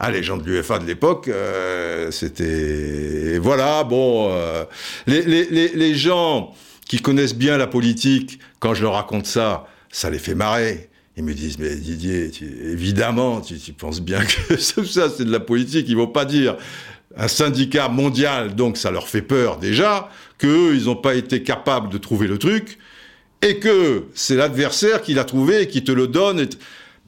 Ah, les gens de l'UFA de l'époque, euh, c'était... Voilà, bon... Euh, les, les, les, gens qui connaissent bien la politique, quand je leur raconte ça, ça les fait marrer. Ils me disent, mais Didier, évidemment, tu, penses bien que ça, c'est de la politique. Ils vont pas dire, un syndicat mondial, donc ça leur fait peur déjà, qu'eux, ils n'ont pas été capables de trouver le truc, et que c'est l'adversaire qui l'a trouvé et qui te le donne.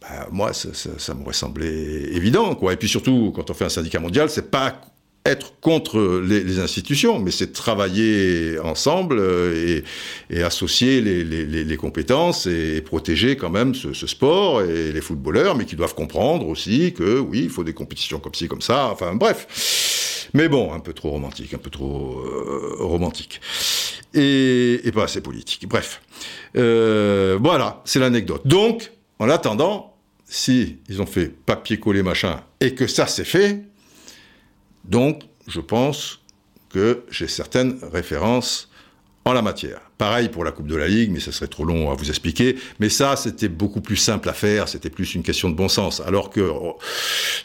Ben, moi, ça, ça, m'aurait semblé évident, quoi. Et puis surtout, quand on fait un syndicat mondial, c'est pas être contre les, institutions, mais c'est travailler ensemble euh, et, associer les, compétences et, protéger quand même ce, sport et les footballeurs, mais qui doivent comprendre aussi que oui, il faut des compétitions comme ci, comme ça, enfin bref. Mais bon, un peu trop romantique, un peu trop euh, romantique. Et, pas assez politique. Bref. Euh, voilà, c'est l'anecdote. Donc, en attendant, si ils ont fait papier-coller machin et que ça c'est fait, donc, je pense que j'ai certaines références en la matière. Pareil pour la Coupe de la Ligue, mais ce serait trop long à vous expliquer. Mais ça, c'était beaucoup plus simple à faire, c'était plus une question de bon sens. Alors que,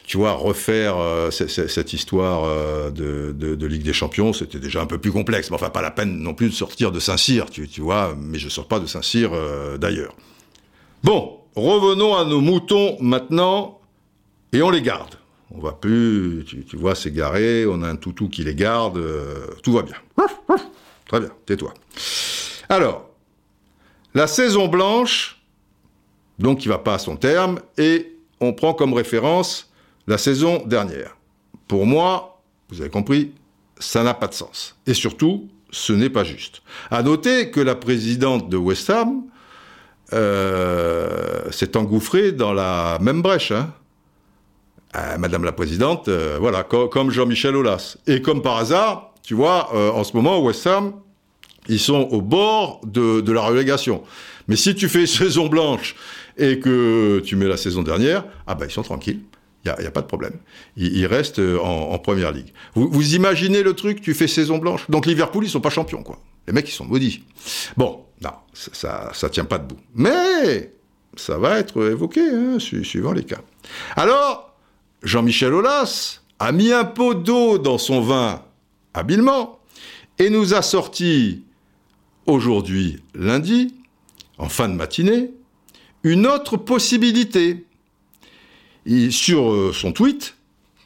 tu vois, refaire euh, cette histoire euh, de, Ligue des Champions, c'était déjà un peu plus complexe. Mais enfin, pas la peine non plus de sortir de Saint-Cyr, tu, vois, mais je sors pas de Saint-Cyr euh, d'ailleurs. Bon, revenons à nos moutons maintenant, et on les garde. On va plus, tu, vois, s'égarer, on a un toutou qui les garde, euh, tout va bien. Très bien, tais-toi. Alors, la saison blanche, donc qui va pas à son terme, et on prend comme référence la saison dernière. Pour moi, vous avez compris, ça n'a pas de sens. Et surtout, ce n'est pas juste. À noter que la présidente de West Ham euh, s'est engouffrée dans la même brèche. Hein. Euh, Madame la Présidente, euh, voilà, comme Jean-Michel Aulas. Et comme par hasard, tu vois, en ce moment, West Ham, ils sont au bord de, la relégation. Mais si tu fais saison blanche et que tu mets la saison dernière, ah ben ils sont tranquilles. Il n'y a, pas de problème. Ils, restent en, première ligue. Vous, imaginez le truc, tu fais saison blanche? Donc Liverpool, ils sont pas champions, quoi. Les mecs, ils sont maudits. Bon, non, ça, ça, tient pas debout. Mais ça va être évoqué, hein, suivant les cas. Alors, Jean-Michel Aulas a mis un pot d'eau dans son vin habilement et nous a sorti aujourd'hui lundi, en fin de matinée, une autre possibilité. sur euh, son tweet,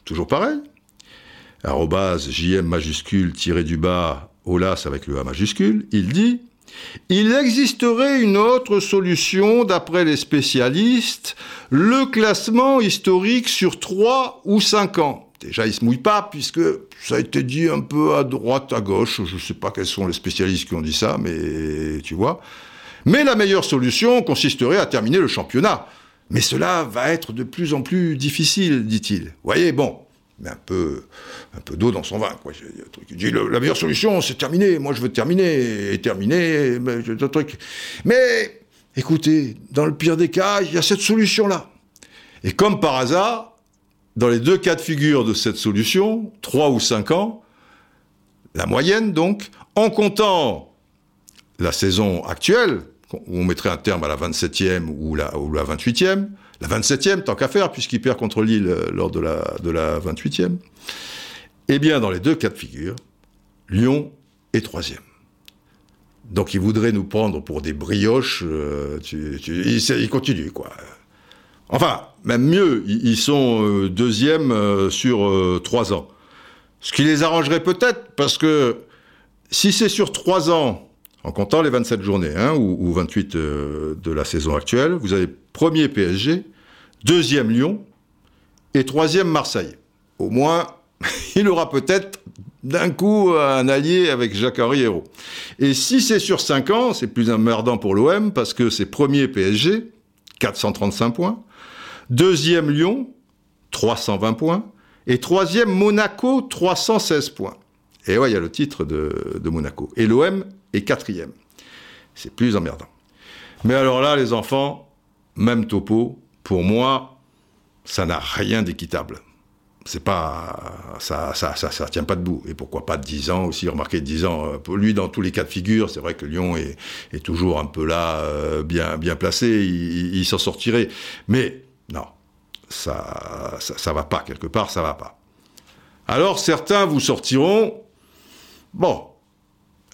toujours pareil, arrobase JM majuscule tiré du bas, Olas avec le A majuscule, il dit il existerait une autre solution, d'après les spécialistes, le classement historique sur 3 ou 5 ans. Déjà, il se mouille pas, puisque ça a été dit un peu à droite, à gauche. Je ne sais pas quels sont les spécialistes qui ont dit ça, mais tu vois. Mais la meilleure solution consisterait à terminer le championnat. Mais cela va être de plus en plus difficile, dit-il. Voyez, bon, mais un peu, un peu d'eau dans son vin. Quoi. Dit la meilleure solution, c'est terminer. Moi, je veux terminer et terminer. Mais, truc. mais écoutez, dans le pire des cas, il y a cette solution-là. Et comme par hasard, dans les deux cas de figure de cette solution, trois ou cinq ans, la moyenne donc, en comptant la saison actuelle, où on mettrait un terme à la 27e ou la, ou la 28e, la 27e, tant qu'à faire, puisqu'il perd contre Lille euh, lors de la, de la 28e. Eh bien, dans les deux cas de figure, Lyon est troisième. Donc il voudrait nous prendre pour des brioches. Euh, il, continue, quoi. Enfin, même mieux, ils sont euh, deuxième sur trois ans. Ce qui les arrangerait peut-être, parce que si c'est sur trois ans, en comptant les 27 journées, hein, ou, ou, 28 de la saison actuelle, vous avez premier PSG, deuxième Lyon et troisième Marseille. Au moins, il aura peut-être d'un coup un allié avec Jacques-Henri Hérault. Et si c'est sur 5 ans, c'est plus emmerdant pour l'OM parce que c'est premier PSG, 435 points, deuxième Lyon, 320 points, et troisième Monaco, 316 points. Et ouais, il y a le titre de, de Monaco. Et l'OM est quatrième. C'est plus emmerdant. Mais alors là, les enfants, même topo, pour moi, ça n'a rien d'équitable. C'est pas, ça, ça, ça, ça, tient pas debout. Et pourquoi pas 10 ans aussi, remarquez 10 ans. Euh, pour lui, dans tous les cas de figure, c'est vrai que Lyon est, toujours un peu là, euh, bien, bien placé, il, s'en sortirait. Mais, non. Ça, ça, ça va pas, quelque part, ça va pas. Alors, certains vous sortiront, bon,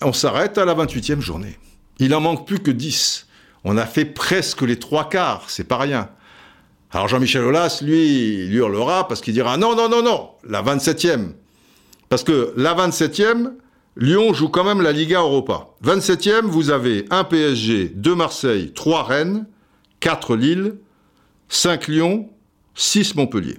on s'arrête à la 28e journée. Il en manque plus que 10. On a fait presque les trois quarts, c'est pas rien. Alors Jean-Michel Aulas, lui, il hurlera parce qu'il dira non, non, non, non, la 27e. Parce que la 27e, Lyon joue quand même la Liga Europa. 27e, vous avez un PSG, 2 Marseille, 3 Rennes, 4 Lille, 5 Lyon, 6 Montpellier.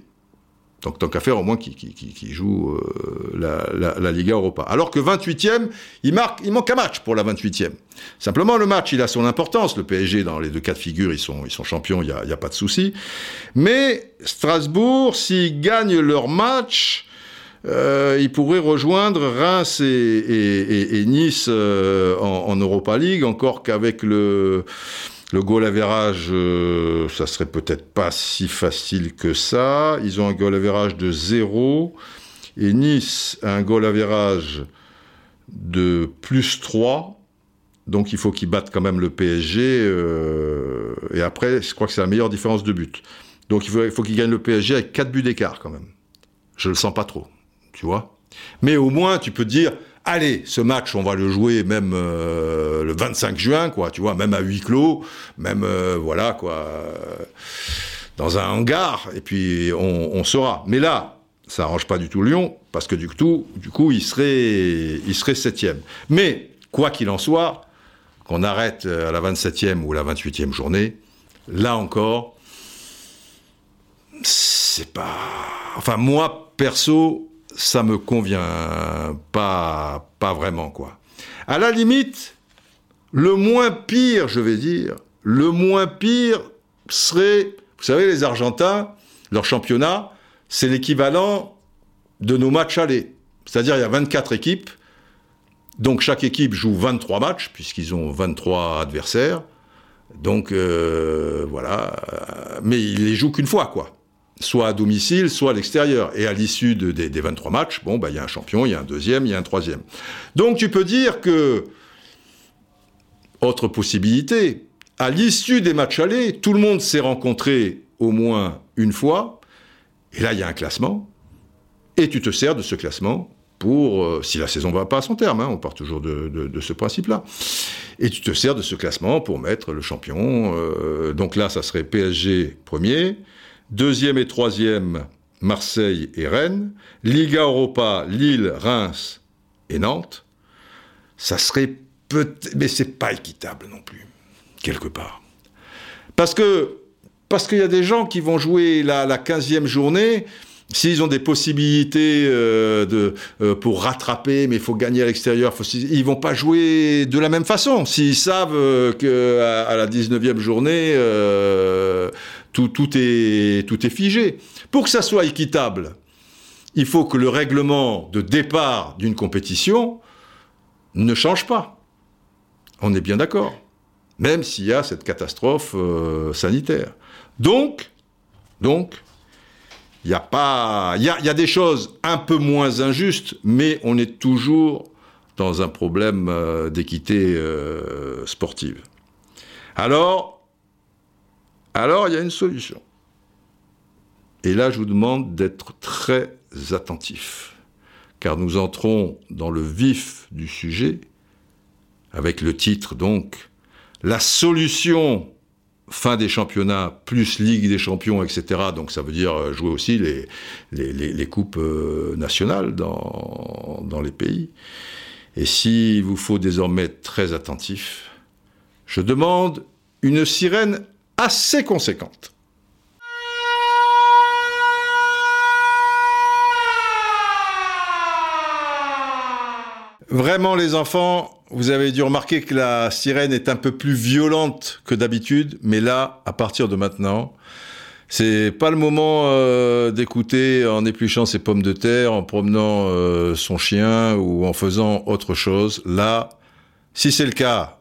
Donc tant qu'à faire au moins qui, qui, joue euh, la, Liga Europa. Alors que 28e, il, marque, il manque un match pour la 28e. Simplement le match, il a son importance. Le PSG, dans les deux cas de figure, ils sont, ils sont champions, il n'y a, a, pas de souci. Mais Strasbourg, s'ils gagnent leur match, euh, il pourrait rejoindre Reims et, Nice euh, en, Europa League, encore qu'avec le, le goal average, euh, ça serait peut-être pas si facile que ça. Ils ont un goal average de 0 et Nice a un goal average de plus 3. Donc il faut qu'ils battent quand même le PSG. et après, je crois que c'est la meilleure différence de but. Donc il faut, il faut qu'ils gagnent le PSG avec 4 buts d'écart quand même. Je le sens pas trop tu vois. Mais au moins, tu peux dire, allez, ce match, on va le jouer même euh, le 25 juin, quoi, tu vois, même à huis clos, même, euh, voilà, quoi, dans un hangar, et puis on, saura. Mais là, ça arrange pas du tout Lyon, parce que du coup, du coup il serait, il serait septième. Mais, quoi qu'il en soit, qu'on arrête à la 27e ou la 28e journée, là encore, c'est pas... Enfin, moi, perso, ça me convient pas, pas vraiment, quoi. À la limite, le moins pire, je vais dire, le moins pire serait, vous savez, les Argentins, leur championnat, c'est l'équivalent de nos matchs allés. C'est-à-dire, il y a 24 équipes, donc chaque équipe joue 23 matchs, puisqu'ils ont 23 adversaires. Donc, euh, voilà. Mais ils les jouent qu'une fois, quoi soit à domicile, soit à l'extérieur. Et à l'issue des 23 matchs, bon, bah, il y a un champion, il y a un deuxième, il y a un troisième. Donc tu peux dire que, autre possibilité, à l'issue des matchs allés, tout le monde s'est rencontré au moins une fois, et là il y a un classement, et tu te sers de ce classement pour, euh, si la saison va pas à son terme, hein, on part toujours de, ce principe-là, et tu te sers de ce classement pour mettre le champion. Euh, donc là, ça serait PSG premier, Deuxième et troisième, Marseille et Rennes. Liga Europa, Lille, Reims et Nantes. Ça serait peut-être... Mais c'est pas équitable non plus, quelque part. Parce que parce qu'il y a des gens qui vont jouer la, la 15e journée, s'ils ont des possibilités euh, de, euh, pour rattraper, mais il faut gagner à l'extérieur, ils vont pas jouer de la même façon. S'ils savent euh, qu'à à la 19e journée, tout, tout, est, tout est figé. Pour que ça soit équitable, il faut que le règlement de départ d'une compétition ne change pas. On est bien d'accord. Même s'il y a cette catastrophe sanitaire. Donc, donc, il y a des choses un peu moins injustes, mais on est toujours dans un problème euh, d'équité euh, sportive. Alors, alors, il y a une solution. Et là, je vous demande d'être très attentif, car nous entrons dans le vif du sujet, avec le titre donc La solution fin des championnats, plus Ligue des champions, etc. Donc ça veut dire euh, jouer aussi les, coupes euh, nationales dans, dans les pays. Et s'il vous faut désormais être très attentif, je demande une sirène assez conséquente. Vraiment les enfants, vous avez dû remarquer que la sirène est un peu plus violente que d'habitude, mais là, à partir de maintenant, c'est pas le moment euh, d'écouter en épluchant ses pommes de terre, en promenant euh, son chien ou en faisant autre chose. Là, si c'est le cas,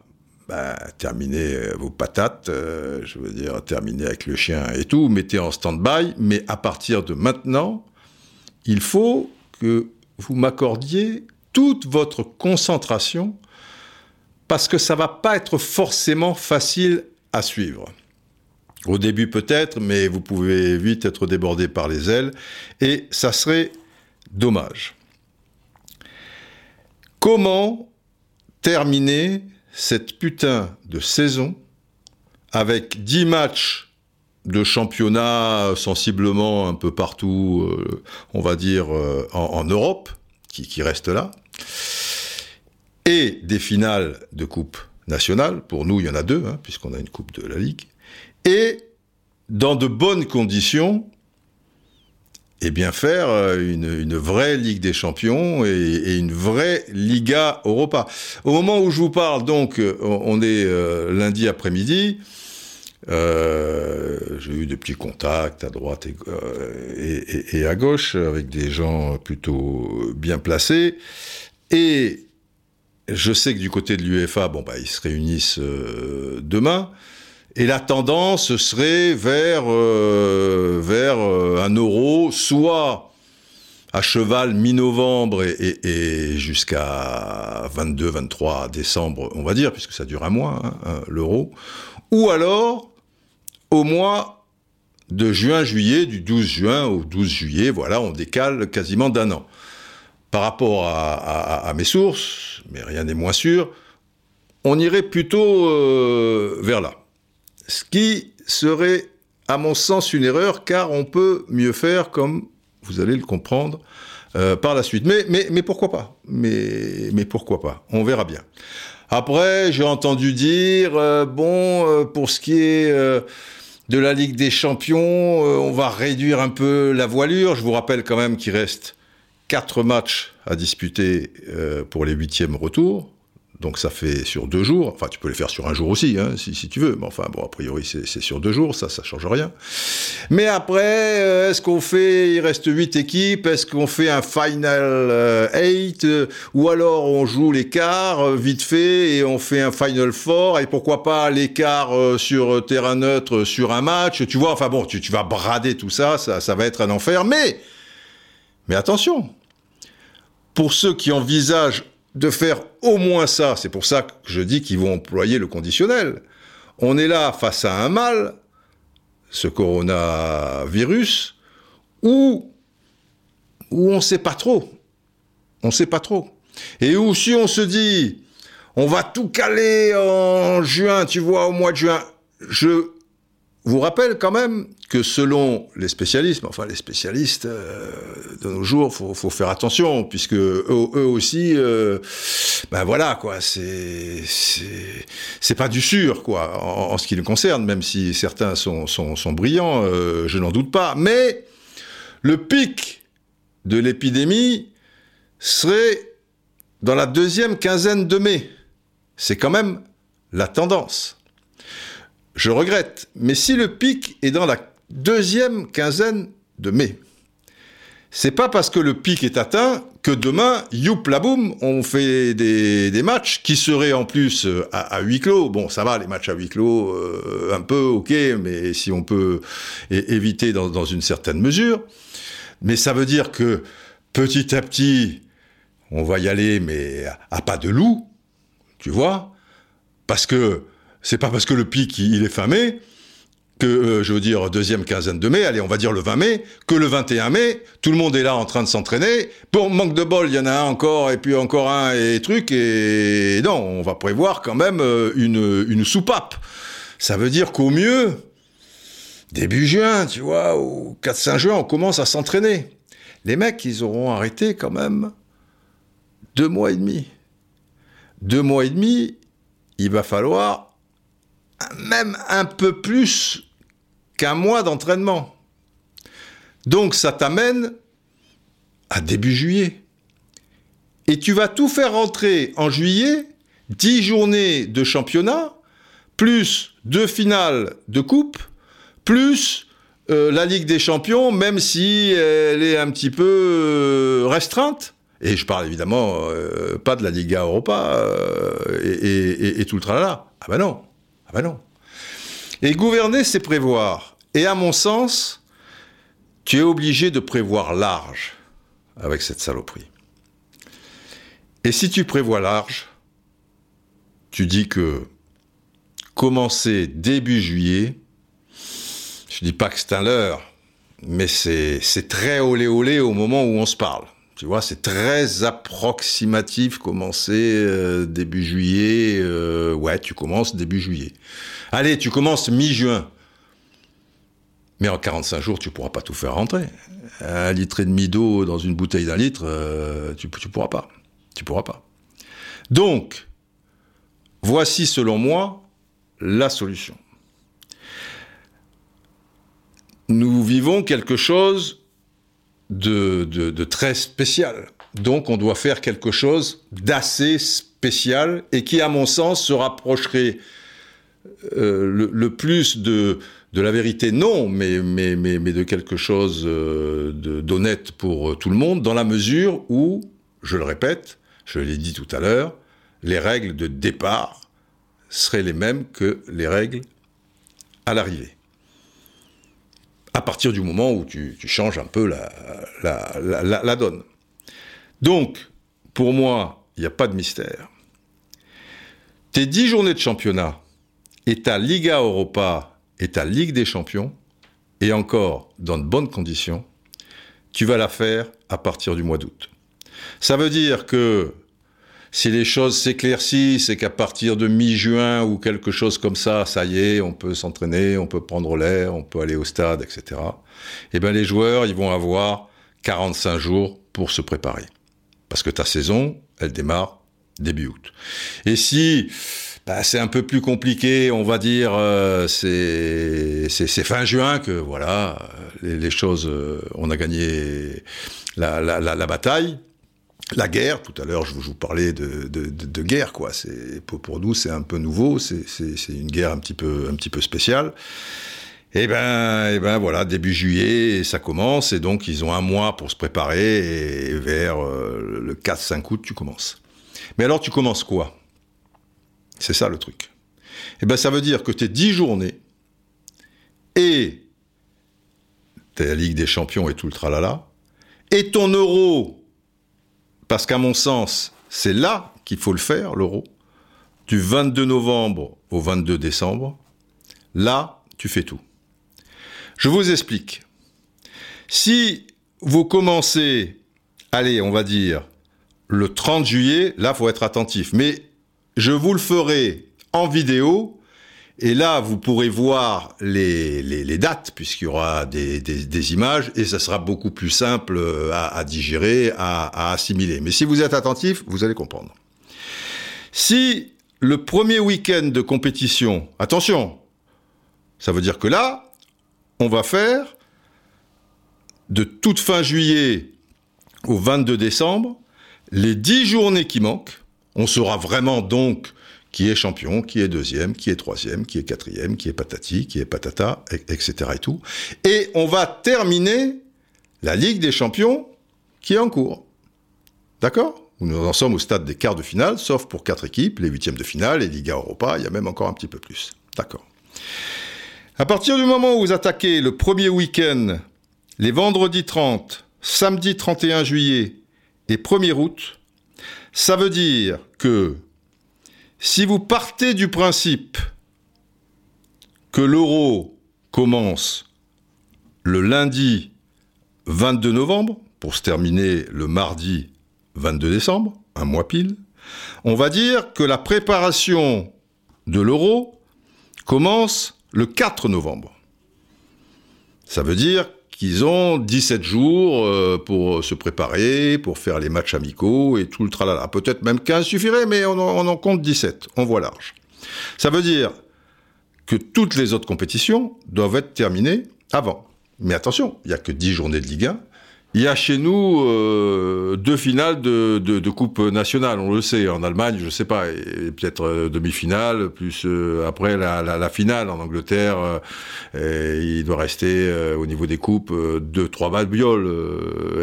bah, terminez euh, vos patates, je veux dire, terminez avec le chien et tout, mettez en stand-by, mais à partir de maintenant, il faut que vous m'accordiez toute votre concentration parce que ça va pas être forcément facile à suivre. Au début peut-être, mais vous pouvez vite être débordé par les ailes et ça serait dommage. Comment terminer cette putain de saison avec 10 matchs de championnat sensiblement un peu partout, euh, on va dire, euh, en, Europe, qui, qui restent là, et des finales de Coupe nationale. Pour nous, il y en a deux, hein, puisqu'on a une Coupe de la Ligue. Et dans de bonnes conditions, et eh bien faire euh, une, vraie Ligue des Champions et, une vraie Liga Europa. Au moment où je vous parle, donc, euh, on est euh, lundi après-midi. J'ai eu des petits contacts à droite et, et, à gauche avec des gens plutôt bien placés. Et je sais que du côté de l'UEFA, bon, bah, ils se réunissent demain. Et la tendance serait vers, euh, vers euh, un euro, soit à cheval mi-novembre et, jusqu'à 22-23 décembre, on va dire, puisque ça dure un mois, hein, l'euro, ou alors au mois de juin-juillet, du 12 juin au 12 juillet, voilà, on décale quasiment d'un an. Par rapport à, mes sources, mais rien n'est moins sûr, on irait plutôt euh, vers là. Ce qui serait, à mon sens, une erreur, car on peut mieux faire, comme vous allez le comprendre euh, par la suite. Mais, mais, mais pourquoi pas? Mais, mais pourquoi pas? On verra bien. Après, j'ai entendu dire, euh, bon, euh, pour ce qui est de la Ligue des Champions, on va réduire un peu la voilure. Je vous rappelle quand même qu'il reste quatre matchs à disputer pour les huitièmes retours. Donc ça fait sur deux jours, enfin tu peux les faire sur un jour aussi, hein, si, tu veux, mais enfin bon, a priori c'est sur deux jours, ça, ça change rien. Mais après, euh, est-ce qu'on fait, il reste huit équipes, est-ce qu'on fait un final 8, euh, ou alors on joue l'écart euh, vite fait et on fait un final four, et pourquoi pas l'écart sur terrain neutre sur un match, tu vois, enfin bon, tu, tu vas brader tout ça, ça, ça va être un enfer, mais, mais attention, pour ceux qui envisagent de faire au moins ça. C'est pour ça que je dis qu'ils vont employer le conditionnel. On est là face à un mal, ce coronavirus, où, où on ne sait pas trop. On ne sait pas trop. Et où si on se dit, on va tout caler en juin, tu vois, au mois de juin, je vous rappelle quand même que selon les spécialistes, enfin les spécialistes euh, de nos jours, faut, faut faire attention puisque eux, aussi, euh, ben voilà quoi, c'est c'est pas du sûr quoi en, ce qui le concerne, même si certains sont sont, sont brillants, euh, je n'en doute pas. Mais le pic de l'épidémie serait dans la deuxième quinzaine de mai. C'est quand même la tendance. Je regrette, mais si le pic est dans la deuxième quinzaine de mai, c'est pas parce que le pic est atteint que demain, youp la boum, on fait des, matchs qui seraient en plus euh, à, huis clos. Bon, ça va, les matchs à huis clos, euh, un peu, ok, mais si on peut éviter dans, une certaine mesure. Mais ça veut dire que petit à petit, on va y aller, mais à pas de loup, tu vois, parce que c'est pas parce que le pic il est fin mai que, euh, je veux dire, deuxième quinzaine de mai, allez, on va dire le 20 mai, que le 21 mai, tout le monde est là en train de s'entraîner. Pour manque de bol, il y en a un encore, et puis encore un, et truc, et non, on va prévoir quand même euh, une, une soupape. Ça veut dire qu'au mieux, début juin, tu vois, ou 4-5 juin, on commence à s'entraîner. Les mecs, ils auront arrêté quand même deux mois et demi. Deux mois et demi, il va falloir même un peu plus qu'un mois d'entraînement. Donc ça t'amène à début juillet. Et tu vas tout faire rentrer en juillet, 10 journées de championnat, plus deux finales de coupe, plus euh, la Ligue des Champions, même si elle est un petit peu euh, restreinte. Et je parle évidemment euh, pas de la Liga Europa et, tout le tralala. Ah ben non. Ah ben non. Et gouverner, c'est prévoir. Et à mon sens, tu es obligé de prévoir large avec cette saloperie. Et si tu prévois large, tu dis que commencer début juillet, je dis pas que c'est un leurre, mais c'est très olé olé au moment où on se parle. Tu vois, c'est très approximatif, commencer euh, début juillet. Euh, ouais, tu commences début juillet. Allez, tu commences mi-juin. Mais en 45 jours, tu ne pourras pas tout faire rentrer. Un litre et demi d'eau dans une bouteille d'un litre, euh, tu ne pourras pas. Tu pourras pas. Donc, voici selon moi la solution. Nous vivons quelque chose de, très spécial. Donc on doit faire quelque chose d'assez spécial et qui, à mon sens, se rapprocherait euh, le, plus de, la vérité, non, mais, de quelque chose euh, d'honnête pour tout le monde, dans la mesure où, je le répète, je l'ai dit tout à l'heure, les règles de départ seraient les mêmes que les règles à l'arrivée. À partir du moment où tu, changes un peu la, la, donne. Donc, pour moi, il n'y a pas de mystère. Tes dix journées de championnat et ta Liga Europa et ta Ligue des Champions, et encore dans de bonnes conditions, tu vas la faire à partir du mois d'août. Ça veut dire que si les choses s'éclaircissent et qu'à partir de mi-juin ou quelque chose comme ça, ça y est, on peut s'entraîner, on peut prendre l'air, on peut aller au stade, etc. Eh bien, les joueurs, ils vont avoir 45 jours pour se préparer. Parce que ta saison, elle démarre début août. Et si bah, c'est un peu plus compliqué, on va dire, euh, c'est fin juin que voilà, les, choses, euh, on a gagné la, la, la, bataille. La guerre, tout à l'heure je vous parlais de, guerre, quoi. Pour, nous c'est un peu nouveau, c'est une guerre un petit peu un petit peu spéciale. Et eh ben, et eh ben voilà, début juillet, ça commence, et donc ils ont un mois pour se préparer, et vers euh, le 4-5 août, tu commences. Mais alors tu commences quoi? C'est ça le truc. Eh bien, ça veut dire que tes 10 journées et ta Ligue des Champions et tout le tralala, et ton euro, parce qu'à mon sens, c'est là qu'il faut le faire, l'euro, du 22 novembre au 22 décembre, là, tu fais tout. Je vous explique. Si vous commencez, allez, on va dire, le 30 juillet, là, faut être attentif. Mais je vous le ferai en vidéo. Et là, vous pourrez voir les, dates, puisqu'il y aura des, images, et ça sera beaucoup plus simple euh, à, digérer, à, à, assimiler. Mais si vous êtes attentif, vous allez comprendre. Si le premier week-end de compétition, attention, ça veut dire que là, on va faire de toute fin juillet au 22 décembre les 10 journées qui manquent, on saura vraiment donc qui est champion, qui est deuxième, qui est troisième, qui est quatrième, qui est patati, qui est patata, etc. et tout. Et on va terminer la Ligue des champions qui est en cours. D'accord? Nous en sommes au stade des quarts de finale, sauf pour quatre équipes, les huitièmes de finale, les Liga Europa, il y a même encore un petit peu plus. D'accord. À partir du moment où vous attaquez le premier week-end, les vendredis 30, samedi 31 juillet et 1er août, ça veut dire que si vous partez du principe que l'euro commence le lundi 22 novembre, pour se terminer le mardi 22 décembre, un mois pile, on va dire que la préparation de l'euro commence le 4 novembre. Ça veut dire qu'ils ont 17 jours euh, pour se préparer, pour faire les matchs amicaux et tout le tralala. Peut-être même 15 suffirait, mais on en, compte 17. On voit large. Ça veut dire que toutes les autres compétitions doivent être terminées avant. Mais attention, il n'y a que 10 journées de Ligue 1 il y a chez nous euh, deux finales de, de, Coupe nationale, on le sait. En Allemagne, je sais pas, peut-être euh, demi-finale, plus euh, après la, la, finale. En Angleterre, il doit rester au niveau des coupes deux, trois babioles,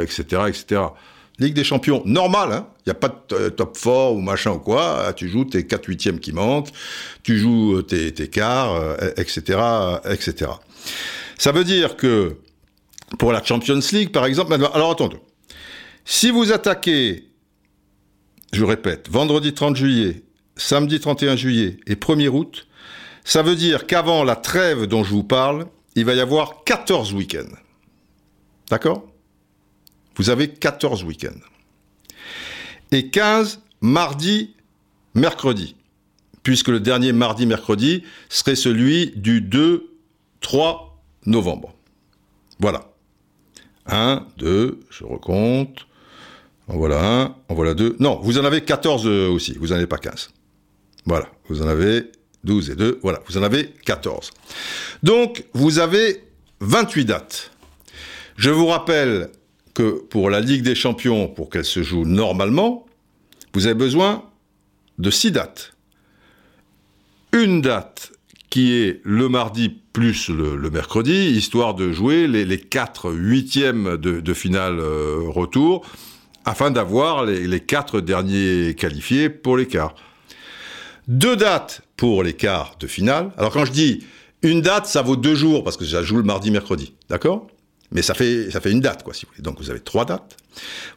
etc., etc. Ligue des champions, normal, hein il n'y a pas de top 4 ou machin ou quoi. Tu joues tes 4 huitièmes qui manquent, tu joues tes, tes quarts, etc., etc. Ça veut dire que pour la Champions League, par exemple. Alors attendez. Si vous attaquez, je répète, vendredi 30 juillet, samedi 31 juillet et 1er août, ça veut dire qu'avant la trêve dont je vous parle, il va y avoir 14 week-ends. D'accord? Vous avez 14 week-ends. Et 15 mardi, mercredi. Puisque le dernier mardi, mercredi serait celui du 2-3 novembre. Voilà. 1, 2, je recompte. En voilà un, en voilà deux. Non, vous en avez 14 euh, aussi, vous n'en avez pas 15. Voilà, vous en avez 12 et 2, voilà, vous en avez 14. Donc, vous avez 28 dates. Je vous rappelle que pour la Ligue des Champions, pour qu'elle se joue normalement, vous avez besoin de 6 dates. Une date qui est le mardi plus le, mercredi, histoire de jouer les, 4 huitièmes de, finale euh, retour, afin d'avoir les, les 4 derniers qualifiés pour les quarts. Deux dates pour les quarts de finale. Alors quand je dis une date, ça vaut deux jours, parce que ça joue le mardi, mercredi. D'accord? Mais ça fait, ça fait une date, quoi, si vous voulez. Donc vous avez trois dates.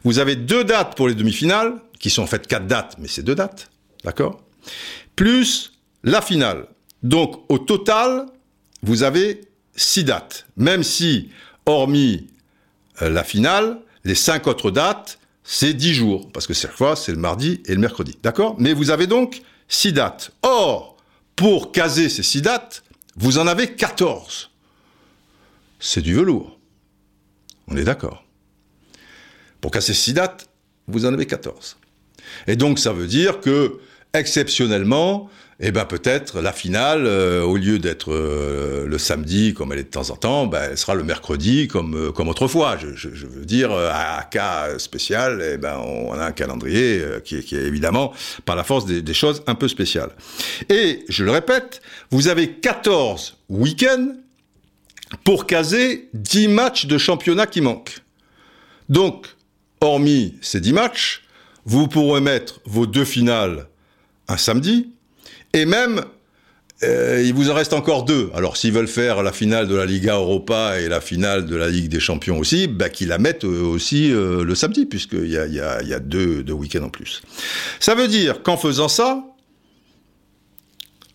Vous avez deux dates pour les demi-finales, qui sont en fait quatre dates, mais c'est deux dates. D'accord? Plus la finale. Donc au total, vous avez six dates. Même si, hormis euh, la finale, les cinq autres dates, c'est dix jours. Parce que cette fois, c'est le mardi et le mercredi. D'accord? Mais vous avez donc six dates. Or, pour caser ces six dates, vous en avez 14. C'est du velours. On est d'accord? Pour casser six dates, vous en avez 14. Et donc ça veut dire que, exceptionnellement, eh ben peut-être la finale, euh, au lieu d'être euh, le samedi comme elle est de temps en temps, ben, elle sera le mercredi comme euh, comme autrefois. Je, veux dire, à, cas spécial, eh ben on a un calendrier qui est, qui, est, évidemment par la force des, des, choses un peu spéciales. Et je le répète, vous avez 14 week-ends pour caser 10 matchs de championnat qui manquent. Donc, hormis ces 10 matchs, vous pourrez mettre vos deux finales un samedi, et même, euh, il vous en reste encore deux. Alors, s'ils veulent faire la finale de la Liga Europa et la finale de la Ligue des Champions aussi, bah, qu'ils la mettent euh, aussi euh, le samedi, puisqu'il y a, y, a, y a deux, deux week-ends en plus. Ça veut dire qu'en faisant ça,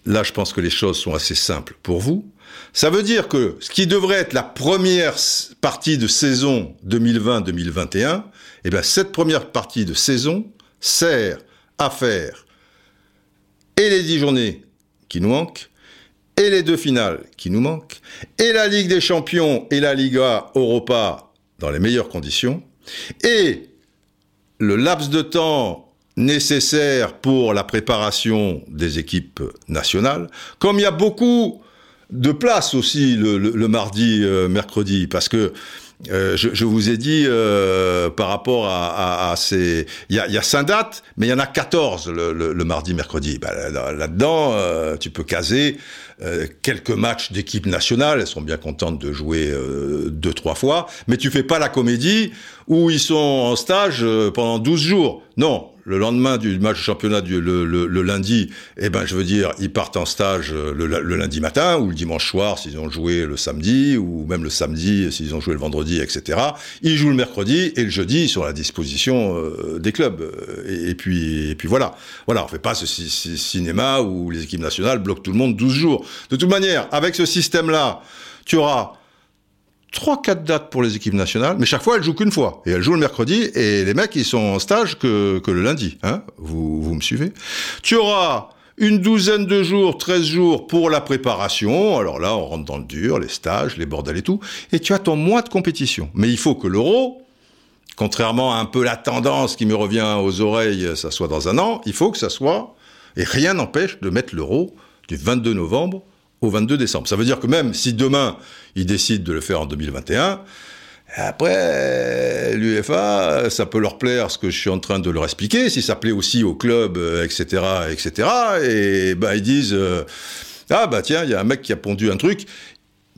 là, je pense que les choses sont assez simples pour vous. Ça veut dire que ce qui devrait être la première partie de saison 2020-2021, eh bien, cette première partie de saison sert à faire et les 10 journées qui nous manquent, et les deux finales qui nous manquent, et la Ligue des Champions et la Liga Europa dans les meilleures conditions, et le laps de temps nécessaire pour la préparation des équipes nationales, comme il y a beaucoup de place aussi le, mardi, euh, mercredi, parce que euh, je, vous ai dit euh, par rapport à, ces... Il y a, y dates, mais il y en a 14 le, mardi, mercredi. Bah, là-dedans, euh, tu peux caser quelques matchs d'équipe nationale. Elles sont bien contentes de jouer deux, trois fois. Mais tu fais pas la comédie où ils sont en stage pendant 12 jours. Non, le lendemain du match championnat du, le, le, lundi, eh ben, je veux dire, ils partent en stage euh, le, le lundi matin ou le dimanche soir s'ils ont joué le samedi ou même le samedi s'ils ont joué le vendredi, etc. Ils jouent le mercredi et le jeudi ils sont à la disposition euh, des clubs. Et, puis, et puis voilà. Voilà, on fait pas ce, cinéma où les équipes nationales bloquent tout le monde 12 jours. De toute manière, avec ce système-là, tu auras 3-4 dates pour les équipes nationales, mais chaque fois, elles jouent qu'une fois. Et elles jouent le mercredi, et les mecs, ils sont en stage que, le lundi. Hein vous, vous me suivez Tu auras une douzaine de jours, 13 jours pour la préparation. Alors là, on rentre dans le dur, les stages, les bordels et tout. Et tu as ton mois de compétition. Mais il faut que l'euro, contrairement à un peu la tendance qui me revient aux oreilles, ça soit dans un an, il faut que ça soit... Et rien n'empêche de mettre l'euro du 22 novembre au 22 décembre. Ça veut dire que même si demain, ils décident de le faire en 2021, après, l'UFA, ça peut leur plaire ce que je suis en train de leur expliquer, si ça plaît aussi au club, etc., etc., et ben, ils disent, euh, ah bah tiens, il y a un mec qui a pondu un truc,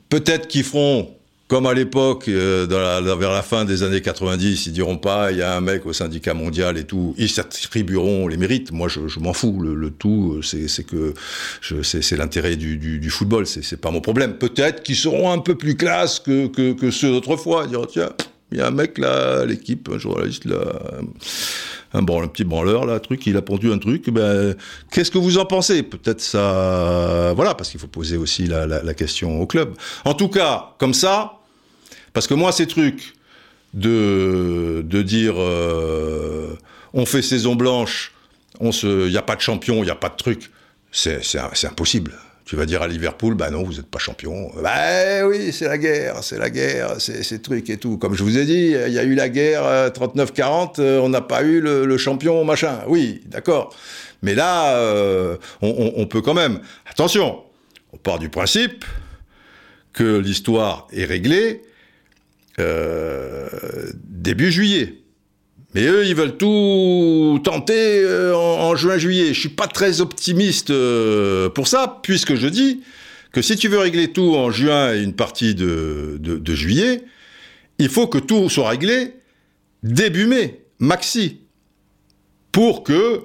peut-être qu'ils feront comme à l'époque, euh, vers la fin des années 90, ils diront pas, il y a un mec au syndicat mondial et tout, ils s'attribueront les mérites. Moi, je, m'en fous. Le, tout, euh, c'est que c'est l'intérêt du, du, football. C'est pas mon problème. Peut-être qu'ils seront un peu plus classe que, que, que ceux d'autrefois. Ils diront, tiens, il y a un mec là, l'équipe, un journaliste là, un, bon, un petit branleur là, truc, il a pondu un truc. Ben, qu'est-ce que vous en pensez? Peut-être ça, voilà, parce qu'il faut poser aussi la, la, la question au club. En tout cas, comme ça, parce que moi, ces trucs de, de dire euh, on fait saison blanche, il n'y a pas de champion, il n'y a pas de truc, c'est impossible. Tu vas dire à Liverpool, bah non, vous n'êtes pas champion. Bah oui, c'est la guerre, c'est la guerre, c'est ces trucs et tout. Comme je vous ai dit, il y a eu la guerre 39-40, on n'a pas eu le, champion, machin. Oui, d'accord. Mais là, on, peut quand même. Attention, on part du principe que l'histoire est réglée euh, début juillet. Mais eux, ils veulent tout tenter euh, en, juin-juillet. Je suis pas très optimiste euh, pour ça, puisque je dis que si tu veux régler tout en juin et une partie de, de, juillet, il faut que tout soit réglé début mai, maxi, pour que,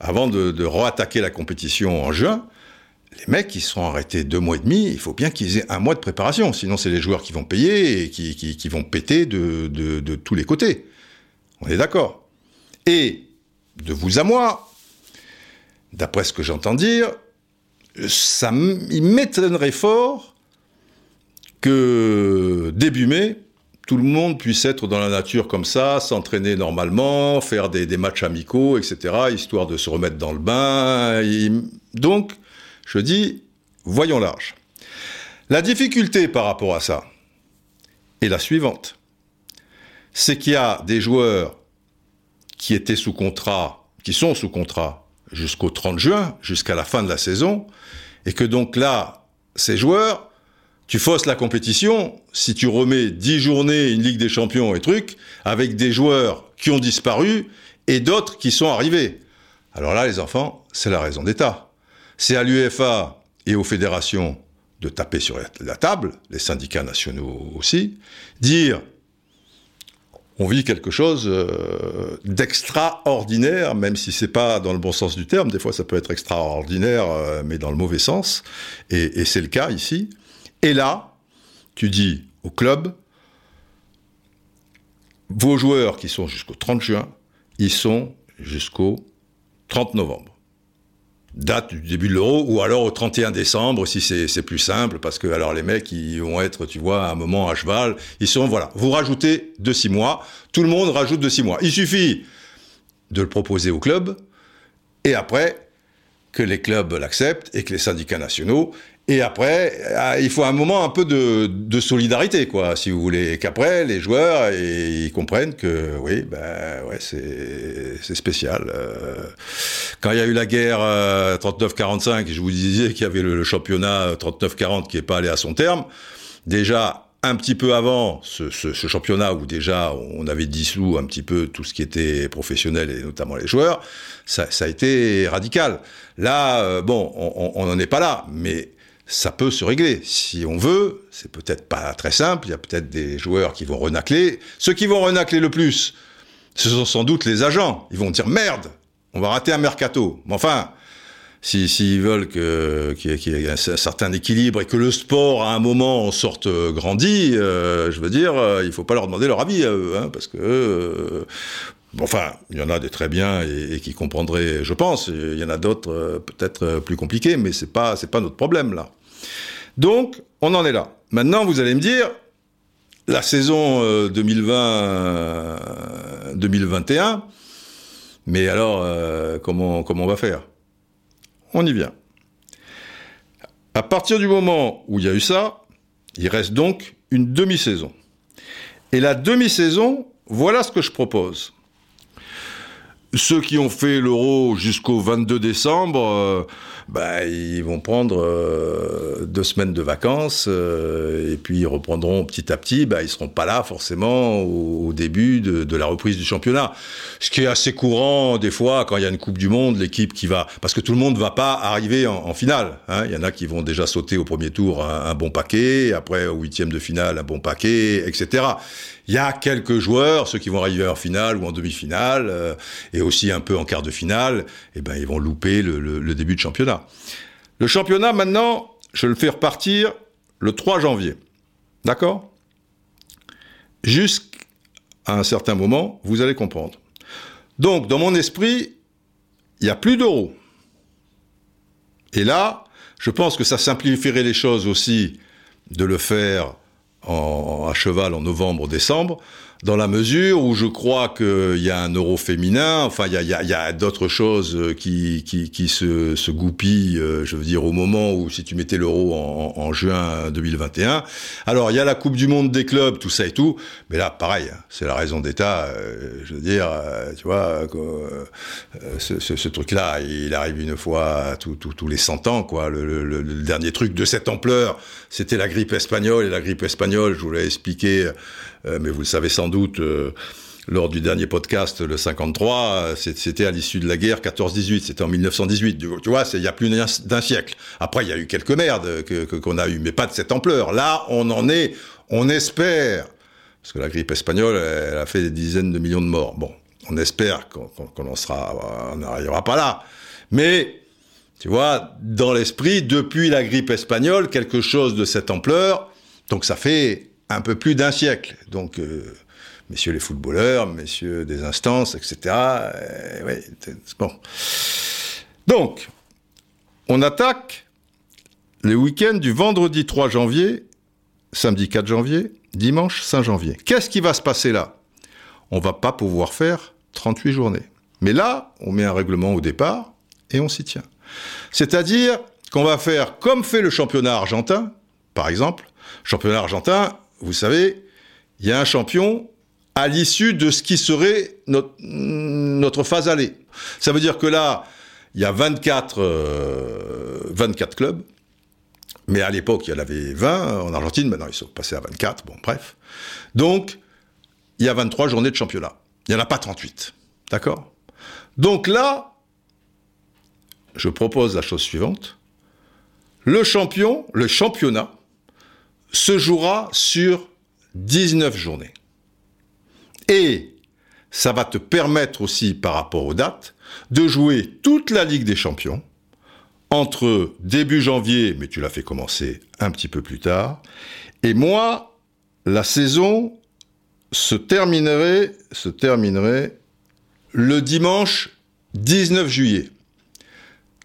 avant de, de re-attaquer la compétition en juin, les mecs qui seront arrêtés deux mois et demi, il faut bien qu'ils aient un mois de préparation. Sinon, c'est les joueurs qui vont payer et qui, vont péter de, tous les côtés. On est d'accord. Et, de vous à moi, d'après ce que j'entends dire, ça, il m'étonnerait fort que début mai, tout le monde puisse être dans la nature comme ça, s'entraîner normalement, faire des, des, matchs amicaux, etc., histoire de se remettre dans le bain. Donc, je dis, voyons large. La difficulté par rapport à ça est la suivante. C'est qu'il y a des joueurs qui étaient sous contrat, qui sont sous contrat jusqu'au 30 juin, jusqu'à la fin de la saison, et que donc là, ces joueurs, tu fausses la compétition si tu remets 10 journées, une Ligue des Champions et trucs, avec des joueurs qui ont disparu et d'autres qui sont arrivés. Alors là, les enfants, c'est la raison d'État. C'est à l'UEFA et aux fédérations de taper sur la table, les syndicats nationaux aussi, dire on vit quelque chose euh, d'extraordinaire, même si c'est pas dans le bon sens du terme. Des fois, ça peut être extraordinaire, euh, mais dans le mauvais sens. Et, et c'est le cas ici. Et là, tu dis au club, vos joueurs qui sont jusqu'au 30 juin, ils sont jusqu'au 30 novembre date du début de l'euro, ou alors au 31 décembre, si c'est plus simple, parce que alors les mecs, ils vont être, tu vois, à un moment à cheval, ils sont, voilà, vous rajoutez de six mois, tout le monde rajoute de six mois. Il suffit de le proposer au club, et après, que les clubs l'acceptent, et que les syndicats nationaux, et après, ah, il faut un moment un peu de, solidarité, quoi, si vous voulez. Qu'après, les joueurs, ils comprennent que, oui, ben, ouais, c'est spécial. Euh. quand il y a eu la guerre 39-45, euh, je vous disais qu'il y avait le, championnat 39-40 qui n'est pas allé à son terme. Déjà, un petit peu avant ce, championnat où déjà on avait dissous un petit peu tout ce qui était professionnel et notamment les joueurs, ça, a été radical. Là, euh, bon, on n'en est pas là, mais ça peut se régler. Si on veut, c'est peut-être pas très simple, il y a peut-être des joueurs qui vont renacler. Ceux qui vont renacler le plus, ce sont sans doute les agents. Ils vont dire merde, on va rater un mercato. Mais enfin, s'ils veulent qu'il y, ait un certain équilibre et que le sport à un moment en sorte grandi, euh, je veux dire, euh, il faut pas leur demander leur avis à eux, hein, parce que euh, Enfin, il y en a des très bien et, qui comprendraient, je pense. Il y en a d'autres peut-être plus compliqués, mais c'est pas c'est pas notre problème là. Donc, on en est là. Maintenant, vous allez me dire, la saison 2020-2021, euh, mais alors, euh, comment, comment on va faire? On y vient. À partir du moment où il y a eu ça, il reste donc une demi-saison. Et la demi-saison, voilà ce que je propose. Ceux qui ont fait l'euro jusqu'au 22 décembre, euh, bah, ils vont prendre euh, deux semaines de vacances euh, et puis ils reprendront petit à petit. Bah, ils seront pas là forcément au, début de, la reprise du championnat. Ce qui est assez courant des fois quand il y a une Coupe du Monde, l'équipe qui va, parce que tout le monde va pas arriver en, finale. Hein. Il y en a qui vont déjà sauter au premier tour un, un bon paquet, après au huitième de finale un bon paquet, etc. Il y a quelques joueurs, ceux qui vont arriver en finale ou en demi-finale, euh, et aussi un peu en quart de finale, eh ben ils vont louper le, début de championnat. Le championnat, maintenant, je le fais repartir le 3 janvier. D'accord? Jusqu'à un certain moment, vous allez comprendre. Donc, dans mon esprit, il n'y a plus d'euros. Et là, je pense que ça simplifierait les choses aussi de le faire à cheval en novembre-décembre dans la mesure où je crois qu'il y a un euro féminin, enfin il y a, y a, d'autres choses euh, qui, qui, qui se, se, goupillent, euh, je veux dire, au moment où si tu mettais l'euro en, en, juin 2021. Alors il y a la Coupe du Monde des clubs, tout ça et tout, mais là pareil, hein, c'est la raison d'État, euh, je veux dire, tu vois, ce, ce, ce truc-là, il arrive une fois tous les 100 ans, quoi. Le, le, le, dernier truc de cette ampleur, c'était la grippe espagnole, et la grippe espagnole, je vous l'ai expliqué, mais vous le savez sans doute euh, lors du dernier podcast, le 53, c'était à l'issue de la guerre 14-18, c'était en 1918. Tu vois, il y a plus d'un siècle. Après, il y a eu quelques merdes qu'on a eu, mais pas de cette ampleur. Là, on en est, on espère, parce que la grippe espagnole, elle a fait des dizaines de millions de morts. Bon, on espère qu'on on n'arrivera pas là. Mais, tu vois, dans l'esprit, depuis la grippe espagnole, quelque chose de cette ampleur, donc ça fait un peu plus d'un siècle. Donc, euh, messieurs les footballeurs, messieurs des instances, etc. Euh, bon. Donc, on attaque les week-ends du vendredi 3 janvier, samedi 4 janvier, dimanche 5 janvier. Qu'est-ce qui va se passer là? On va pas pouvoir faire 38 journées. Mais là, on met un règlement au départ et on s'y tient. C'est-à-dire qu'on va faire comme fait le championnat argentin, par exemple. Championnat argentin, vous savez, il y a un champion à l'issue de ce qui serait notre, phase allée. Ça veut dire que là, il y a 24, 24 euh, clubs, mais à l'époque, il y en avait 20 en Argentine, maintenant ils sont passés à 24, bon bref. Donc, il y a 23 journées de championnat. Il n'y en a pas 38. D'accord? Donc là, je propose la chose suivante. Le champion, le championnat, se jouera sur 19 journées. Et ça va te permettre aussi, par rapport aux dates, de jouer toute la Ligue des Champions entre début janvier, mais tu l'as fait commencer un petit peu plus tard, et moi, la saison se terminerait, se terminerait le dimanche 19 juillet.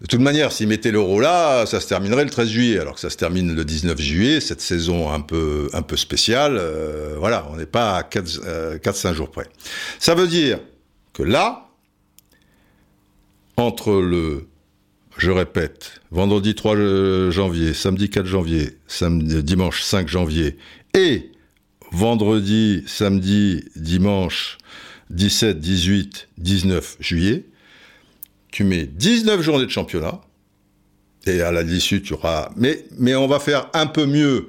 De toute manière, s'ils mettaient l'euro là, ça se terminerait le 13 juillet, alors que ça se termine le 19 juillet, cette saison un peu, spéciale. Euh, voilà, on n'est pas à 4-5 euh, jours près. Ça veut dire que là, entre le, je répète, vendredi 3 janvier, samedi 4 janvier, dimanche 5 janvier, et vendredi, samedi, dimanche 17, 18, 19 juillet, tu mets 19 journées de championnat, et à l'issue, tu auras... Mais, mais on va faire un peu mieux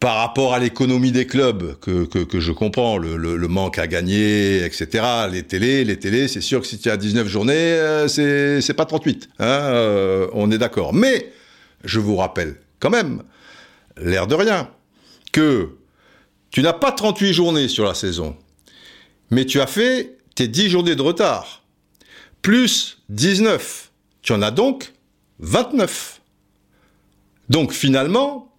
par rapport à l'économie des clubs, que, que, je comprends, le, le, manque à gagner, etc. Les télés, les télés, c'est sûr que si tu as 19 journées, euh, c'est, c'est pas 38. Hein, euh, on est d'accord. Mais, je vous rappelle quand même, l'air de rien, que tu n'as pas 38 journées sur la saison, mais tu as fait tes 10 journées de retard plus 19. Tu en as donc 29. Donc finalement,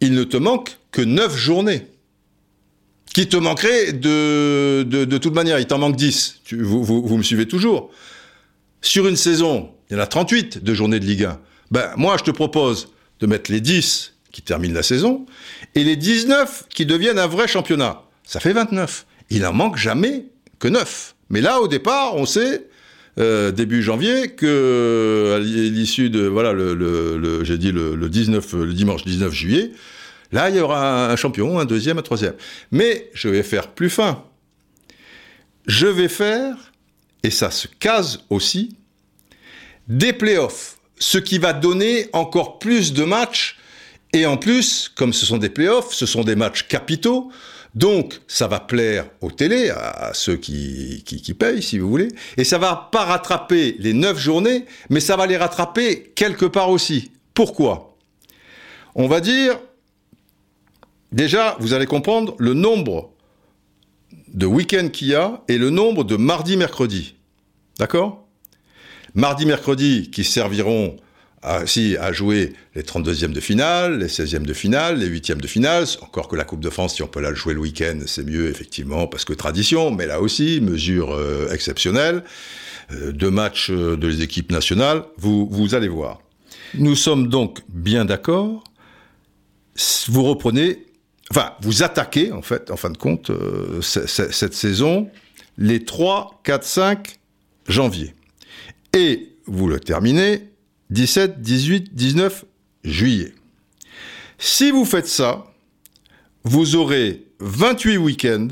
il ne te manque que 9 journées. Qui te manqueraient de, de, toute manière, il t'en manque 10. vous, vous, me suivez toujours. Sur une saison, il y en a 38 de journées de Ligue 1. Ben, moi, je te propose de mettre les 10 qui terminent la saison et les 19 qui deviennent un vrai championnat. Ça fait 29. Il n'en manque jamais que 9. Mais là, au départ, on sait euh, début janvier que à l'issue de voilà le, j'ai dit le, 19 le dimanche 19 juillet là il y aura un champion un deuxième un troisième. Mais je vais faire plus fin. Je vais faire et ça se case aussi des playoffs. Ce qui va donner encore plus de matchs. Et en plus comme ce sont des playoffs ce sont des matchs capitaux donc, ça va plaire aux télés, à, ceux qui, qui, payent, si vous voulez, et ça va pas rattraper les neuf journées, mais ça va les rattraper quelque part aussi. Pourquoi? On va dire, déjà, vous allez comprendre le nombre de week-ends qu'il y a et le nombre de mardi-mercredi. D'accord? Mardi-mercredi qui serviront à, si, à jouer les 32e de finale, les 16e de finale, les 8e de finale. Encore que la Coupe de France, si on peut la jouer le week-end, c'est mieux, effectivement, parce que tradition, mais là aussi, mesure euh, exceptionnelle. Euh, deux matchs euh, de les équipes nationales, vous, vous allez voir. Nous sommes donc bien d'accord. Vous reprenez enfin, vous attaquez, en fait, en fin de compte, euh, cette saison, les 3, 4, 5 janvier. Et vous le terminez 17, 18, 19 juillet. Si vous faites ça, vous aurez 28 week-ends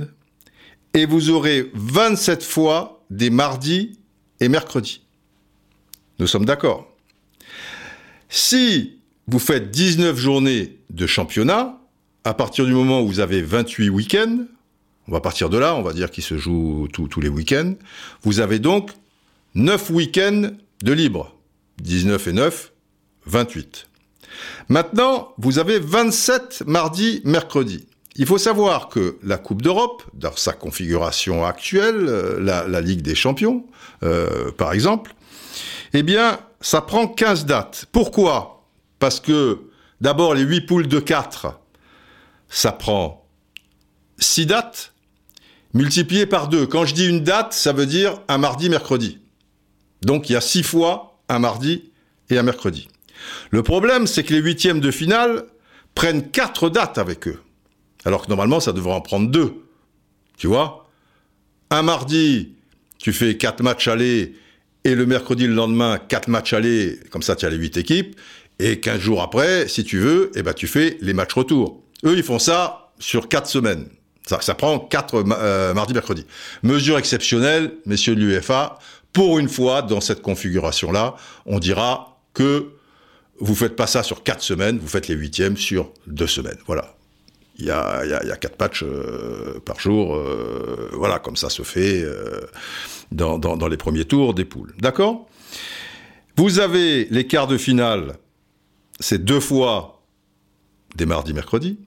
et vous aurez 27 fois des mardis et mercredis. Nous sommes d'accord. Si vous faites 19 journées de championnat, à partir du moment où vous avez 28 week-ends, on va partir de là, on va dire qu'il se joue tous les week-ends, vous avez donc 9 week-ends de libre. 19 et 9, 28. Maintenant, vous avez 27 mardi, mercredi. Il faut savoir que la Coupe d'Europe, dans sa configuration actuelle, euh, la, Ligue des Champions, euh, par exemple, eh bien, ça prend 15 dates. Pourquoi? Parce que, d'abord, les 8 poules de 4, ça prend 6 dates, multipliées par 2. Quand je dis une date, ça veut dire un mardi, mercredi. Donc, il y a 6 fois un mardi et un mercredi. Le problème, c'est que les huitièmes de finale prennent 4 dates avec eux. Alors que normalement, ça devrait en prendre 2. Tu vois? Un mardi, tu fais 4 matchs allés et le mercredi, le lendemain, 4 matchs allés, comme ça tu as les 8 équipes, et 15 jours après, si tu veux, eh ben, tu fais les matchs retour. Eux, ils font ça sur 4 semaines. Ça, prend 4 euh, mardi, mercredi. Mesure exceptionnelle, messieurs de l'UEFA, pour une fois, dans cette configuration-là, on dira que vous faites pas ça sur 4 semaines, vous faites les huitièmes sur 2 semaines. Voilà. Il y a, il 4 matchs euh, par jour. Euh, voilà, comme ça se fait dans, les premiers tours des poules. D'accord? Vous avez les quarts de finale, c'est deux fois des mardis, mercredis.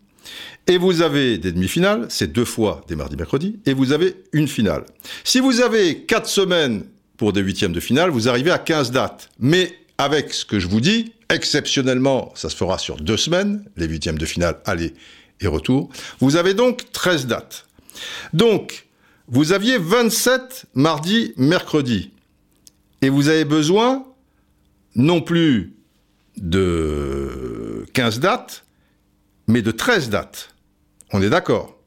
Et vous avez des demi-finales, c'est deux fois des mardis, mercredis. Et vous avez une finale. Si vous avez quatre semaines pour des huitièmes de finale, vous arrivez à 15 dates. Mais avec ce que je vous dis, exceptionnellement, ça se fera sur deux semaines, les huitièmes de finale, aller et retour. Vous avez donc 13 dates. Donc, vous aviez 27 mardi, mercredi. Et vous avez besoin non plus de 15 dates, mais de 13 dates. On est d'accord.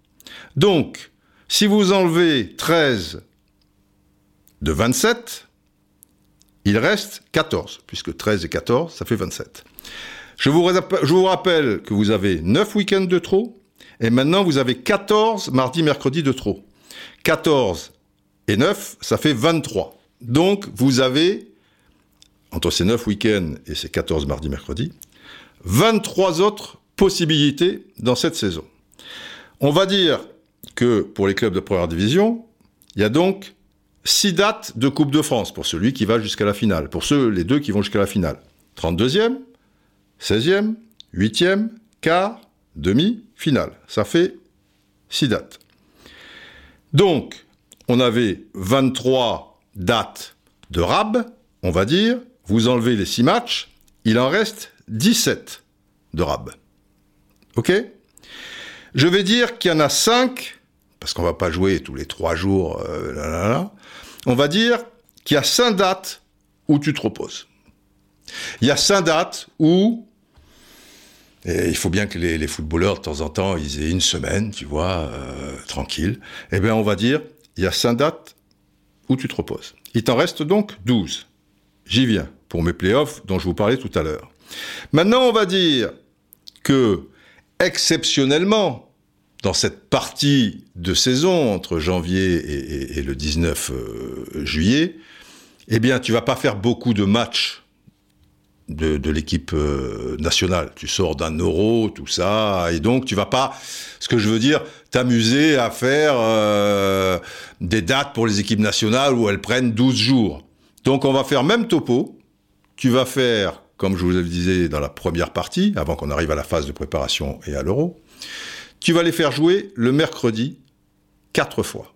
Donc, si vous enlevez 13 de 27, il reste 14, puisque 13 et 14, ça fait 27. Je vous, rappelle que vous avez 9 week-ends de trop, et maintenant vous avez 14 mardi, mercredi de trop. 14 et 9, ça fait 23. Donc, vous avez, entre ces 9 week-ends et ces 14 mardi, mercredi, 23 autres possibilités dans cette saison. On va dire que pour les clubs de première division, il y a donc 6 dates de Coupe de France pour celui qui va jusqu'à la finale, pour ceux, les deux qui vont jusqu'à la finale. 32e, 16e, 8e, quart, demi, finale. Ça fait 6 dates. Donc, on avait 23 dates de RAB, on va dire, vous enlevez les 6 matchs, il en reste 17 de RAB. OK? Je vais dire qu'il y en a 5, parce qu'on va pas jouer tous les 3 jours, euh, on va dire qu'il y a 5 dates où tu te reposes. Il y a 5 dates où et il faut bien que les, footballeurs, de temps en temps, ils aient une semaine, tu vois, euh, tranquille. Eh bien, on va dire, il y a cinq dates où tu te reposes. Il t'en reste donc 12. J'y viens, pour mes playoffs dont je vous parlais tout à l'heure. Maintenant, on va dire que, exceptionnellement, dans cette partie de saison entre janvier et, le 19 euh, juillet, eh bien, tu vas pas faire beaucoup de matchs de, l'équipe euh, nationale. Tu sors d'un euro, tout ça, et donc tu vas pas, ce que je veux dire, t'amuser à faire euh, des dates pour les équipes nationales où elles prennent 12 jours. Donc on va faire même topo. Tu vas faire, comme je vous le disais dans la première partie, avant qu'on arrive à la phase de préparation et à l'euro, tu vas les faire jouer le mercredi quatre fois.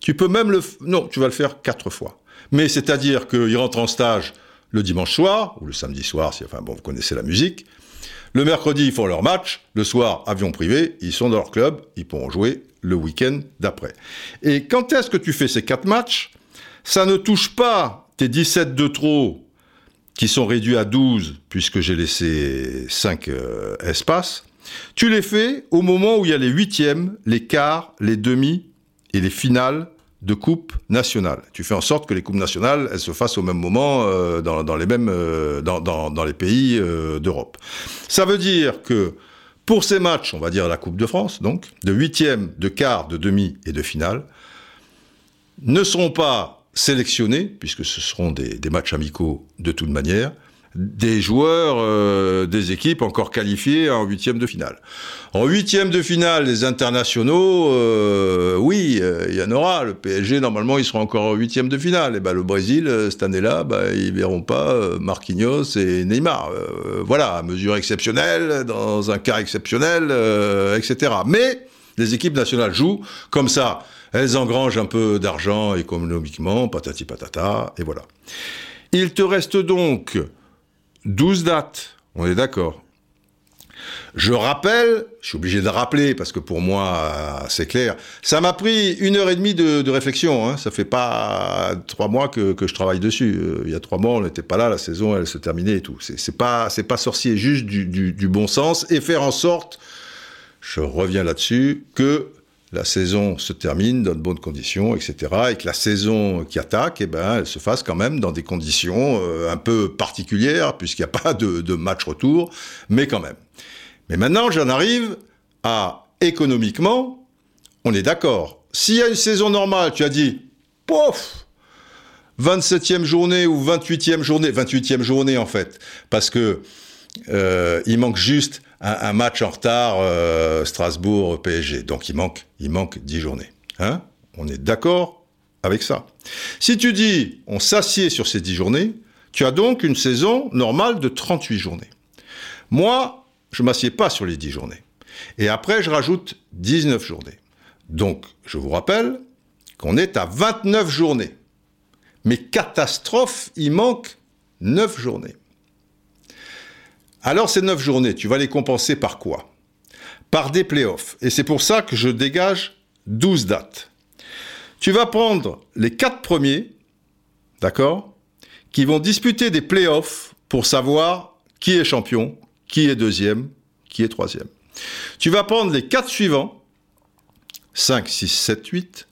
Tu peux même le... Non, tu vas le faire quatre fois. Mais c'est-à-dire qu'ils rentrent en stage le dimanche soir, ou le samedi soir, si, enfin bon, vous connaissez la musique. Le mercredi, ils font leur match. Le soir, avion privé, ils sont dans leur club, ils pourront jouer le week-end d'après. Et quand est-ce que tu fais ces quatre matchs? Ça ne touche pas tes 17 de trop, qui sont réduits à 12, puisque j'ai laissé 5 euh, espaces. Tu les fais au moment où il y a les huitièmes, les quarts, les demi et les finales de Coupe nationale. Tu fais en sorte que les Coupes nationales, se fassent au même moment euh, dans, les mêmes, euh, pays euh, d'Europe. Ça veut dire que pour ces matchs, on va dire la Coupe de France, donc, de huitième, de quart, de demi et de finale, ne seront pas sélectionnés, puisque ce seront des matchs amicaux de toute manière, des joueurs euh, des équipes encore qualifiées en huitième de finale. En huitième de finale, les internationaux, euh, oui, euh, il y en aura. Le PSG, normalement, ils seront encore en huitième de finale. Et ben, le Brésil, cette année-là, ben, ils verront pas Marquinhos et Neymar. voilà, à mesure exceptionnelle, dans un cas exceptionnel, etc. Mais les équipes nationales jouent comme ça. Elles engrangent un peu d'argent économiquement, patati patata, et voilà. Il te reste donc 12 dates, on est d'accord. Je rappelle, je suis obligé de rappeler parce que pour moi c'est clair. Ça m'a pris une heure et demie de, réflexion. Hein. Ça fait pas trois mois que, je travaille dessus. Euh, il y a trois mois on n'était pas là, la saison elle se terminait et tout. C'est pas pas sorcier, juste du bon sens et faire en sorte, je reviens là-dessus, que la saison se termine dans de bonnes conditions, etc., et que la saison qui attaque, eh ben, elle se fasse quand même dans des conditions euh, un peu particulières, puisqu'il n'y a pas de, match retour, mais quand même. Mais maintenant, j'en arrive à économiquement, on est d'accord. S'il y a une saison normale, tu as dit, pouf, 27e journée ou 28e journée, 28e journée en fait, parce que euh, il manque juste un, match en retard euh, Strasbourg-PSG. Donc il manque, il manque 10 journées. Hein? On est d'accord avec ça. Si tu dis on s'assied sur ces 10 journées, tu as donc une saison normale de 38 journées. Moi, je m'assieds pas sur les 10 journées. Et après, je rajoute 19 journées. Donc, je vous rappelle qu'on est à 29 journées. Mais catastrophe, il manque 9 journées. Alors ces 9 journées, tu vas les compenser par quoi? Par des playoffs. Et c'est pour ça que je dégage 12 dates. Tu vas prendre les 4 premiers, d'accord Qui vont disputer des playoffs pour savoir qui est champion, qui est deuxième, qui est troisième. Tu vas prendre les 4 suivants, 5, 6, 7, 8,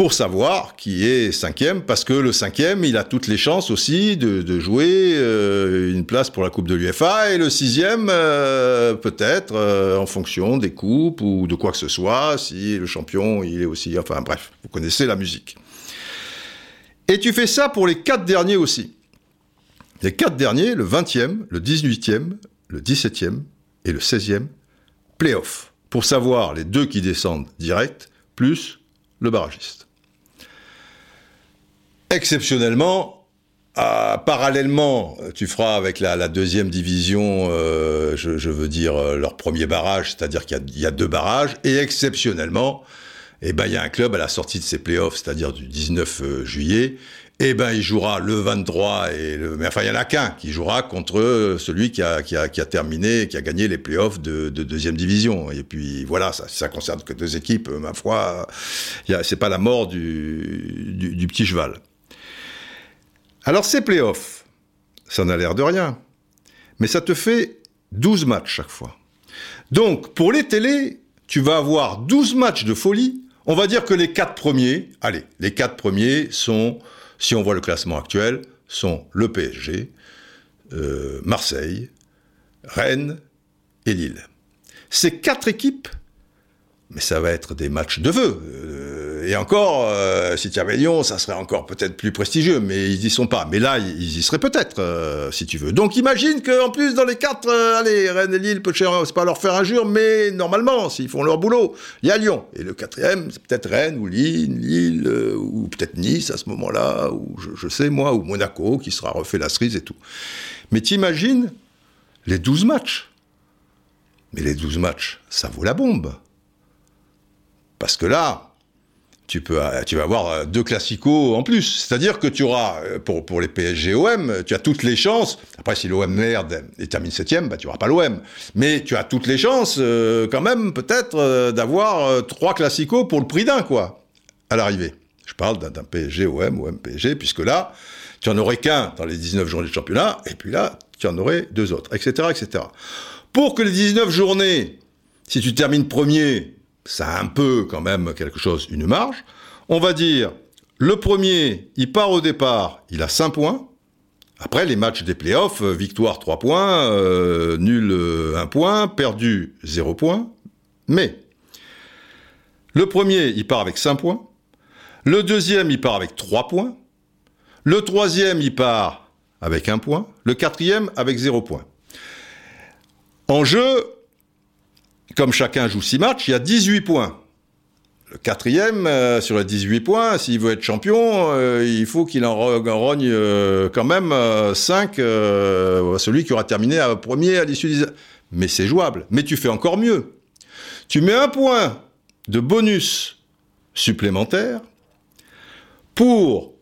pour savoir qui est cinquième, parce que le cinquième, il a toutes les chances aussi de, jouer euh, une place pour la Coupe de l'UFA, et le sixième, euh, peut-être, euh, en fonction des coupes ou de quoi que ce soit, si le champion, il est aussi... Enfin bref, vous connaissez la musique. Et tu fais ça pour les quatre derniers aussi. Les quatre derniers, le 20e, le 18e, le 17e et le 16e, playoff, pour savoir les deux qui descendent direct, plus le barragiste exceptionnellement, euh, parallèlement, tu feras avec la, deuxième division, euh, je, veux dire, euh, leur premier barrage, c'est-à-dire qu'il y, a deux barrages, et exceptionnellement, eh ben, il y a un club à la sortie de ses playoffs, c'est-à-dire du 19 juillet, eh ben, il jouera le 23 et le, mais enfin, il y en a qu'un qui jouera contre celui qui a, qui a, terminé, qui a gagné les playoffs de, de deuxième division. Et puis, voilà, ça, ça concerne que deux équipes, ma foi, c'est pas la mort du, du petit cheval. Alors ces playoffs, ça n'a l'air de rien, mais ça te fait 12 matchs chaque fois. Donc pour les télés, tu vas avoir 12 matchs de folie. On va dire que les quatre premiers, allez, les quatre premiers sont, si on voit le classement actuel, sont le PSG, euh, Marseille, Rennes et Lille. Ces quatre équipes, mais ça va être des matchs de vœux. Et encore, euh, si tu avais Lyon, ça serait encore peut-être plus prestigieux, mais ils y sont pas. Mais là, ils y seraient peut-être, euh, si tu veux. Donc imagine qu'en plus, dans les quatre, euh, allez, Rennes et Lille, c'est pas leur faire injure, mais normalement, s'ils font leur boulot, il y a Lyon. Et le quatrième, c'est peut-être Rennes ou Lille, Lille ou peut-être Nice à ce moment-là, ou je, sais moi, ou Monaco, qui sera refait la cerise et tout. Mais t'imagines les 12 matchs. Mais les 12 matchs, ça vaut la bombe. Parce que là, tu, peux, euh, vas avoir euh, deux classicos en plus. C'est-à-dire que tu auras, euh, pour, les PSG-OM, tu as toutes les chances. Après, si l'OM merde et termine septième, bah, tu n'auras pas l'OM. Mais tu as toutes les chances, quand même, peut-être, d'avoir trois classicos pour le prix d'un, quoi, à l'arrivée. Je parle d'un PSG-OM, OM-PSG, puisque là, tu en aurais qu'un dans les 19 journées de championnat, et puis là, tu en aurais deux autres, etc., etc. Pour que les 19 journées, si tu termines premier, ça a un peu quand même quelque chose, une marge, on va dire, le premier, il part au départ, il a 5 points. Après, les matchs des playoffs, euh, victoire 3 points, euh, nul 1 euh, point, perdu 0 point. Mais, le premier, il part avec 5 points. Le deuxième, il part avec 3 points. Le troisième, il part avec 1 point. Le quatrième, avec 0 point. En jeu, comme chacun joue 6 matchs, il y a 18 points. Le quatrième, euh, sur les 18 points, s'il veut être champion, euh, il faut qu'il en rogne euh, quand même 5 celui qui aura terminé à premier à l'issue des... Mais c'est jouable. Mais tu fais encore mieux. Tu mets un point de bonus supplémentaire pour,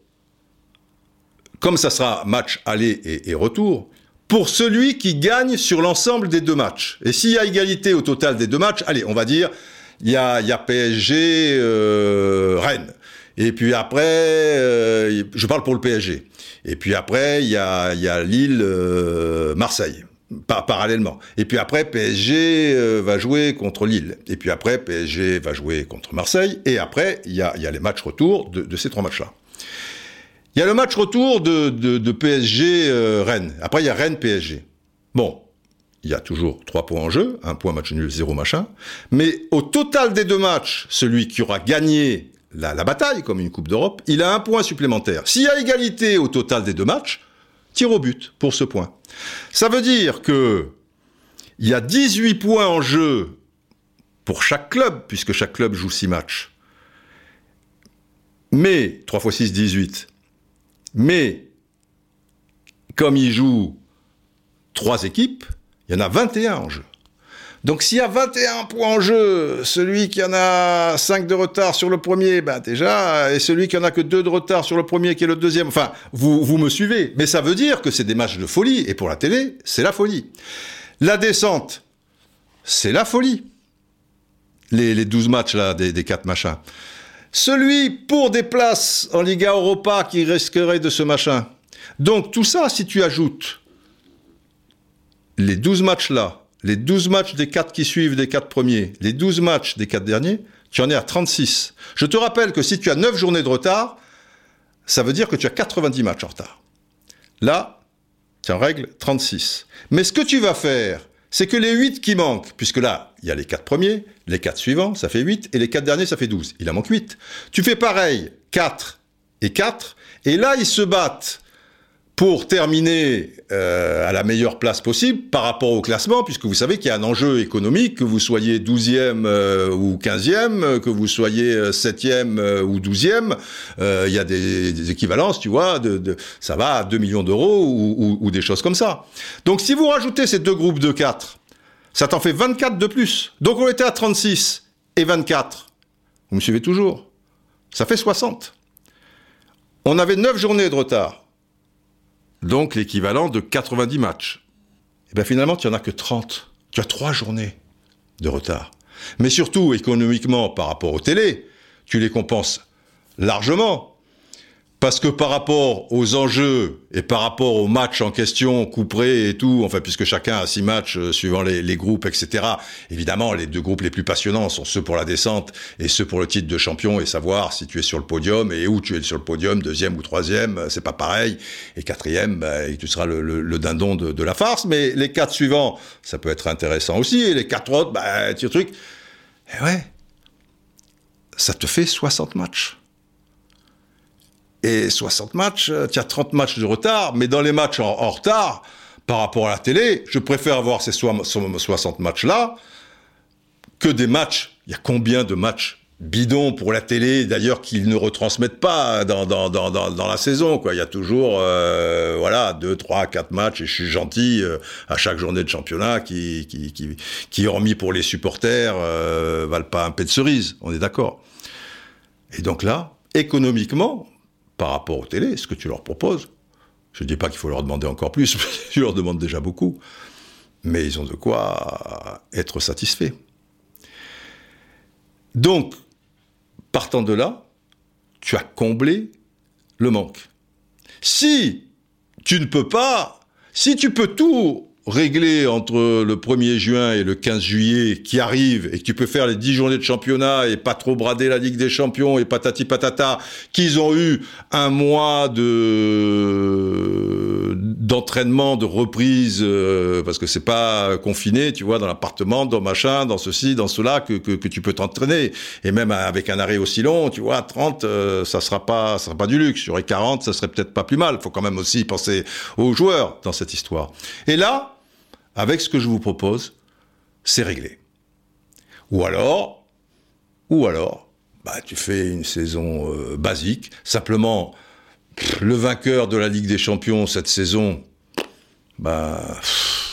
comme ça sera match aller et retour, pour celui qui gagne sur l'ensemble des deux matchs. Et s'il y a égalité au total des deux matchs, allez, on va dire, il y a, y PSG euh, Rennes. Et puis après, euh, je parle pour le PSG. Et puis après, il y a, Lille euh, Marseille. Parallèlement. Et puis après, PSG va jouer contre Lille. Et puis après, PSG va jouer contre Marseille. Et après, il y a, y a les matchs retour de, de ces trois matchs-là. Il y a le match retour de, de, PSG euh. Après, il y a Rennes PSG. Bon, il y a toujours trois points en jeu, un point match nul, zéro machin. Mais au total des deux matchs, celui qui aura gagné la, bataille, comme une Coupe d'Europe, il a un point supplémentaire. S'il y a égalité au total des deux matchs, tire au but pour ce point. Ça veut dire que il y a 18 points en jeu pour chaque club, puisque chaque club joue 6 matchs. Mais 3 x 6, 18. Mais, comme il joue trois équipes, il y en a 21 en jeu. Donc s'il y a 21 points en jeu, celui qui en a 5 de retard sur le premier, ben déjà, et celui qui en a que 2 de retard sur le premier qui est le deuxième, enfin, vous, me suivez. Mais ça veut dire que c'est des matchs de folie, et pour la télé, c'est la folie. La descente, c'est la folie. Les, les 12 matchs là, des, des 4 machins. Celui pour des places en Liga Europa qui risquerait de ce machin. Donc tout ça, si tu ajoutes les 12 matchs là, les 12 matchs des 4 qui suivent des 4 premiers, les 12 matchs des 4 derniers, tu en es à 36. Je te rappelle que si tu as 9 journées de retard, ça veut dire que tu as 90 matchs en retard. Là, tu en règles 36. Mais ce que tu vas faire, c'est que les 8 qui manquent, puisque là, il y a les 4 premiers, les 4 suivants, ça fait 8, et les 4 derniers, ça fait 12. Il en manque 8. Tu fais pareil, 4 et 4, et là, ils se battent pour terminer euh, à la meilleure place possible par rapport au classement, puisque vous savez qu'il y a un enjeu économique, que vous soyez 12e euh, ou 15e, que vous soyez 7e euh, ou 12e, il y a des, des, équivalences, tu vois, de, de, ça va à 2 millions d'euros ou, ou, ou, des choses comme ça. Donc si vous rajoutez ces deux groupes de 4, ça t'en fait 24 de plus. Donc on était à 36 et 24. Vous me suivez toujours? Ça fait 60. On avait 9 journées de retard donc l'équivalent de 90 matchs. Et bien finalement, tu n'en as que 30. Tu as 3 journées de retard. Mais surtout, économiquement, par rapport aux télé, tu les compenses largement. Parce que par rapport aux enjeux et par rapport aux matchs en question, couperés et tout, enfin puisque chacun a six matchs euh, suivant les, groupes, etc. Évidemment, les deux groupes les plus passionnants sont ceux pour la descente et ceux pour le titre de champion et savoir si tu es sur le podium et où tu es sur le podium, deuxième ou troisième, euh, c'est pas pareil. Et quatrième, bah, tu seras le, dindon de, la farce. Mais les quatre suivants, ça peut être intéressant aussi. Et les quatre autres, bah, tu truc. Et ouais, ça te fait 60 matchs. Et 60 matchs, tu as 30 matchs de retard, mais dans les matchs en, retard, par rapport à la télé, je préfère avoir ces 60 matchs-là que des matchs. Il y a combien de matchs bidons pour la télé, d'ailleurs, qu'ils ne retransmettent pas dans, dans, dans, dans, la saison. Il y a toujours euh, voilà, 2, 3, 4 matchs, et je suis gentil, euh, à chaque journée de championnat, qui, qui, qui, qui hormis pour les supporters, euh, valent pas un pet de cerise. On est d'accord. Et donc là, économiquement, par rapport aux télé, ce que tu leur proposes. Je ne dis pas qu'il faut leur demander encore plus, tu leur demandes déjà beaucoup, mais ils ont de quoi être satisfaits. Donc, partant de là, tu as comblé le manque. Si tu ne peux pas, si tu peux tout réglé entre le 1er juin et le 15 juillet qui arrive et que tu peux faire les 10 journées de championnat et pas trop brader la Ligue des Champions et patati patata, qu'ils ont eu un mois de d'entraînement, de reprise, euh, parce que c'est pas confiné, tu vois, dans l'appartement, dans machin, dans ceci, dans cela, que, que, que tu peux t'entraîner. Et même avec un arrêt aussi long, tu vois, 30, euh, ça sera pas, ça sera pas du luxe. Sur les 40, ça serait peut-être pas plus mal. Faut quand même aussi penser aux joueurs dans cette histoire. Et là, avec ce que je vous propose, c'est réglé. Ou alors, ou alors, bah, tu fais une saison euh, basique, simplement le vainqueur de la Ligue des Champions cette saison, bah,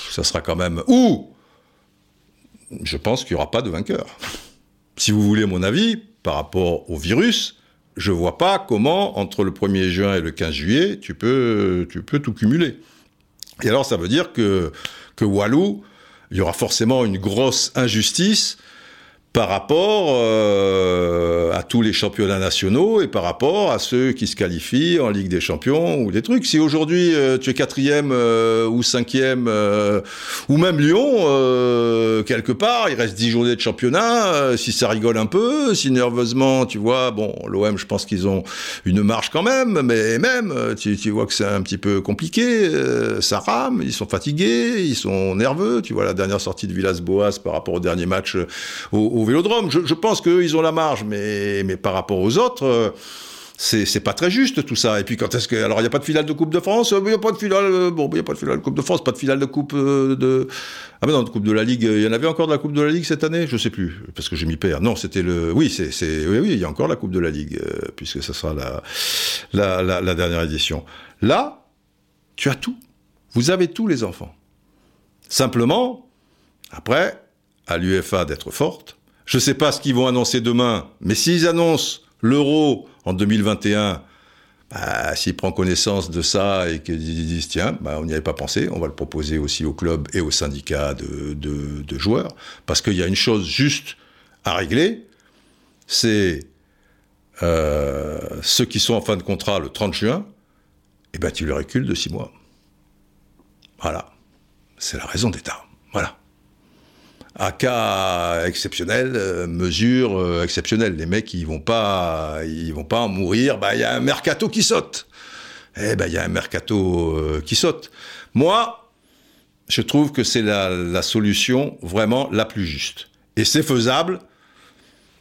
ça sera quand même. Ou, je pense qu'il n'y aura pas de vainqueur. Si vous voulez mon avis, par rapport au virus, je vois pas comment, entre le 1er juin et le 15 juillet, tu peux, tu peux tout cumuler. Et alors, ça veut dire que, que Walou, il y aura forcément une grosse injustice par rapport euh, à tous les championnats nationaux et par rapport à ceux qui se qualifient en Ligue des Champions ou des trucs. Si aujourd'hui euh, tu es quatrième euh, ou cinquième ou même Lyon quelque part, il reste dix journées de championnat. si ça rigole un peu, si nerveusement tu vois, bon l'OM, je pense qu'ils ont une marge quand même, mais même tu, tu vois que c'est un petit peu compliqué. ça rame, ils sont fatigués, ils sont nerveux. Tu vois la dernière sortie de Villas-Boas par rapport au dernier match au, au Vélodrome. Je, pense qu'ils ont la marge, mais, par rapport aux autres, euh, c'est pas très juste tout ça. Et puis quand est-ce que alors il n'y a pas de finale de Coupe de France? Il n'y a pas de finale. Euh, bon, il n'y a pas de finale de Coupe de France, pas de finale de Coupe euh, de ah mais non de Coupe de la Ligue. Il y en avait encore de la Coupe de la Ligue cette année? Je sais plus parce que je m'y perds. Non, c'était le oui c'est oui oui il y a encore la Coupe de la Ligue puisque ce sera la la dernière édition. Là, tu as tout. Vous avez tous les enfants. Simplement, après, à l'UFA d'être forte, je ne sais pas ce qu'ils vont annoncer demain, mais s'ils annoncent l'euro en 2021, bah, s'ils prennent connaissance de ça et qu'ils disent tiens, bah, on n'y avait pas pensé, on va le proposer aussi au club et au syndicat de, joueurs, parce qu'il y a une chose juste à régler, c'est euh, ceux qui sont en fin de contrat le 30 juin, eh ben tu le recules de six mois. Voilà, c'est la raison d'État. Voilà à cas exceptionnel, euh, mesure euh, exceptionnelle. Les mecs, ils vont pas, ils vont pas en mourir. Bah, il y a un mercato qui saute. Eh ben, il y a un mercato euh, qui saute. Moi, je trouve que c'est la, la, solution vraiment la plus juste. Et c'est faisable.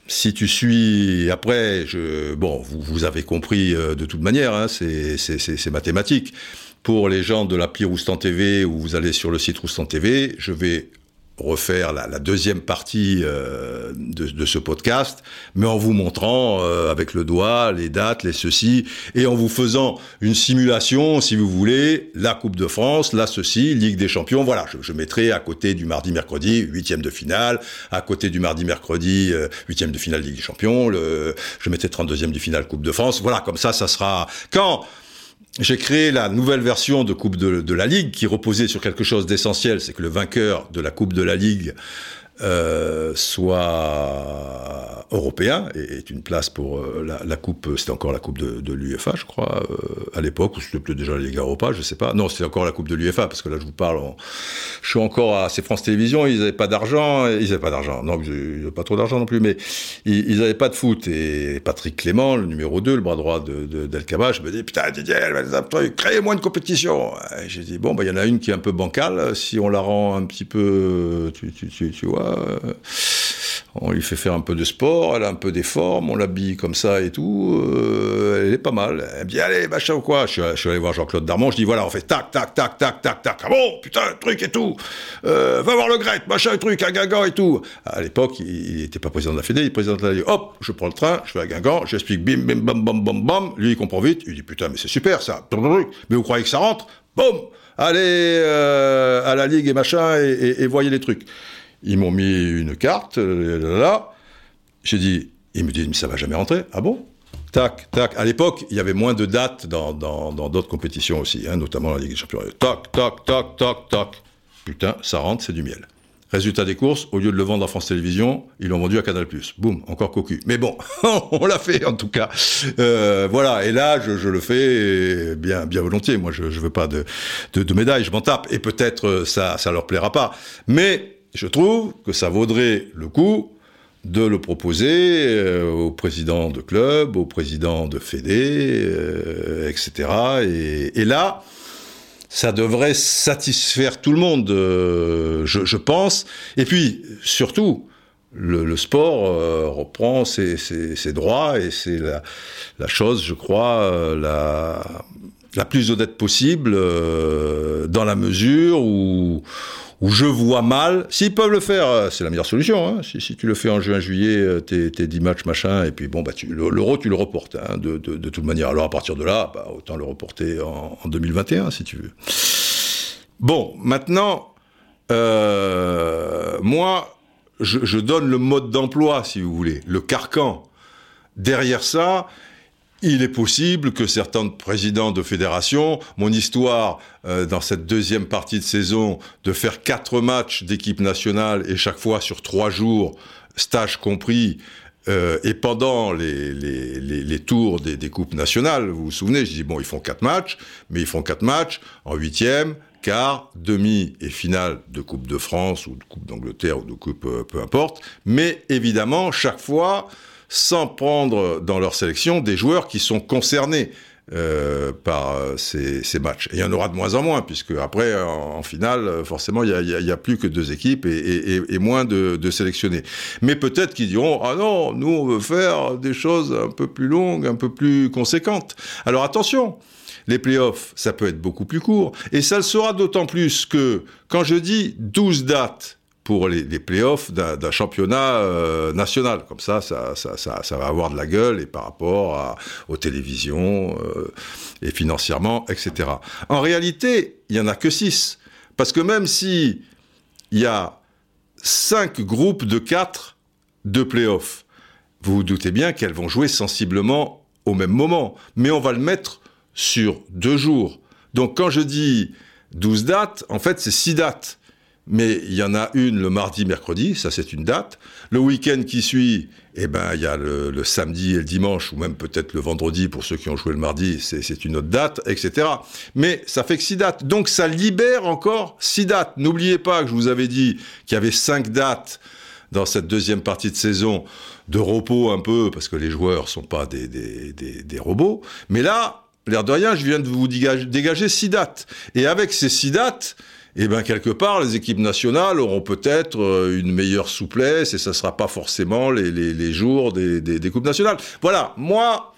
Si tu suis, après, je, bon, vous, avez compris de toute manière, hein, c'est mathématique. Pour les gens de l'appli Roustan TV, ou vous allez sur le site Roustan TV, je vais refaire la, deuxième partie euh, de, de, ce podcast, mais en vous montrant euh, avec le doigt les dates, les ceci, et en vous faisant une simulation, si vous voulez, la Coupe de France, la ceci, Ligue des Champions. Voilà, je, je mettrai à côté du mardi-mercredi huitième de finale, à côté du mardi-mercredi euh, huitième de finale Ligue des Champions, le, je mettrai 32e de finale Coupe de France. Voilà, comme ça, ça sera quand j'ai créé la nouvelle version de Coupe de, la Ligue qui reposait sur quelque chose d'essentiel, c'est que le vainqueur de la Coupe de la Ligue euh, soit européen est une place pour euh, la, coupe, c'était encore la coupe de, de l'UEFA, je crois, euh, à l'époque, ou c'était peut-être déjà la Ligue Europa, je sais pas. Non, c'était encore la coupe de l'UEFA, parce que là, je vous parle, je suis encore à ces France Télévisions, ils n'avaient pas d'argent, ils n'avaient pas d'argent, non, ils n'avaient pas trop d'argent non plus, mais ils n'avaient pas de foot. Et Patrick Clément, le numéro 2, le bras droit de, de d'El je me dis, putain, Didier, créez-moi une compétition. J'ai dit, bon, bah, il y en a une qui est un peu bancale, si on la rend un petit peu, tu, tu, tu, tu vois, euh, on lui fait faire un peu de sport, elle a un peu des formes, on l'habille comme ça et tout. Euh, elle est pas mal. Elle me dit allez machin ou quoi. Je suis, allé voir Jean-Claude Darmon. Je dis voilà on fait tac tac tac tac tac tac. Ah bon putain truc et tout. Euh, va voir le Gret machin truc à Guingamp et tout. À l'époque il n'était pas président de la Fédé, il était président de la Ligue. Hop je prends le train, je vais à Guingamp, j'explique bim bim bam bam bam bam. Lui il comprend vite. Il dit putain mais c'est super ça. Mais vous croyez que ça rentre? Boum allez à la ligue et machin et voyez les trucs. Ils m'ont mis une carte, euh, là. J'ai dit, ils me disent, mais ça va jamais rentrer. Ah bon? Tac, tac. À l'époque, il y avait moins de dates dans d'autres dans, compétitions aussi, hein, notamment la Ligue des Champions. Tac, tac, tac, tac, tac. Putain, ça rentre, c'est du miel. Résultat des courses, au lieu de le vendre à France Télévisions, ils l'ont vendu à Canal+. Boum, encore cocu. Mais bon, on l'a fait en tout cas. Euh, voilà, et là, je, le fais bien, bien volontiers. Moi, je, ne veux pas de, de, de médaille, je m'en tape. Et peut-être euh, ça, ça leur plaira pas. Mais je trouve que ça vaudrait le coup de le proposer euh, au président de club, au président de Fédé, etc. Et, là, ça devrait satisfaire tout le monde, euh, je, pense. Et puis, surtout, le, sport euh, reprend ses, droits et c'est la, chose, je crois, euh, la, la plus honnête possible dans la mesure où je vois mal, s'ils peuvent le faire, euh, c'est la meilleure solution. Hein. Si, tu le fais en juin, juillet, euh, tes, tes 10 matchs, machin, et puis bon, bah, l'euro, tu le reportes, hein, de, toute manière. Alors à partir de là, bah, autant le reporter en, 2021, si tu veux. Bon, maintenant, euh, moi, je, je donne le mode d'emploi, si vous voulez, le carcan. Derrière ça, il est possible que certains présidents de fédération, mon histoire euh, dans cette deuxième partie de saison, de faire quatre matchs d'équipe nationale et chaque fois sur trois jours, stage compris, euh, et pendant les, les, tours des, des, coupes nationales, vous vous souvenez, je dis bon, ils font quatre matchs, mais ils font quatre matchs en huitième, quart, demi et finale de Coupe de France ou de Coupe d'Angleterre ou de Coupe, euh, peu importe. Mais évidemment, chaque fois, sans prendre dans leur sélection des joueurs qui sont concernés euh, par euh, ces, matchs. Et il y en aura de moins en moins, puisque après, en, finale, forcément, il n'y a, plus que deux équipes et, moins de, de, sélectionnés. Mais peut-être qu'ils diront, ah non, nous, on veut faire des choses un peu plus longues, un peu plus conséquentes. Alors attention, les playoffs, ça peut être beaucoup plus court. Et ça le sera d'autant plus que, quand je dis 12 dates, pour les, playoffs d'un championnat euh, national. Comme ça ça, va avoir de la gueule et par rapport aux télévisions euh, et financièrement, etc. En réalité, il y en a que six, parce que même si il y a cinq groupes de quatre de playoffs, vous vous doutez bien qu'elles vont jouer sensiblement au même moment, mais on va le mettre sur deux jours. Donc quand je dis 12 dates, en fait c'est six dates mais il y en a une le mardi, mercredi, ça c'est une date. Le week-end qui suit, eh ben il y a le, samedi et le dimanche, ou même peut-être le vendredi pour ceux qui ont joué le mardi, c'est une autre date, etc. Mais ça fait que six dates. Donc ça libère encore six dates. N'oubliez pas que je vous avais dit qu'il y avait cinq dates dans cette deuxième partie de saison de repos un peu, parce que les joueurs sont pas des, des, des, robots. Mais là, l'air de rien, je viens de vous dégager, dégager six dates. Et avec ces six dates, eh bien quelque part, les équipes nationales auront peut-être euh, une meilleure souplesse et ça ne sera pas forcément les, les, jours des, des, des, coupes nationales. Voilà, moi,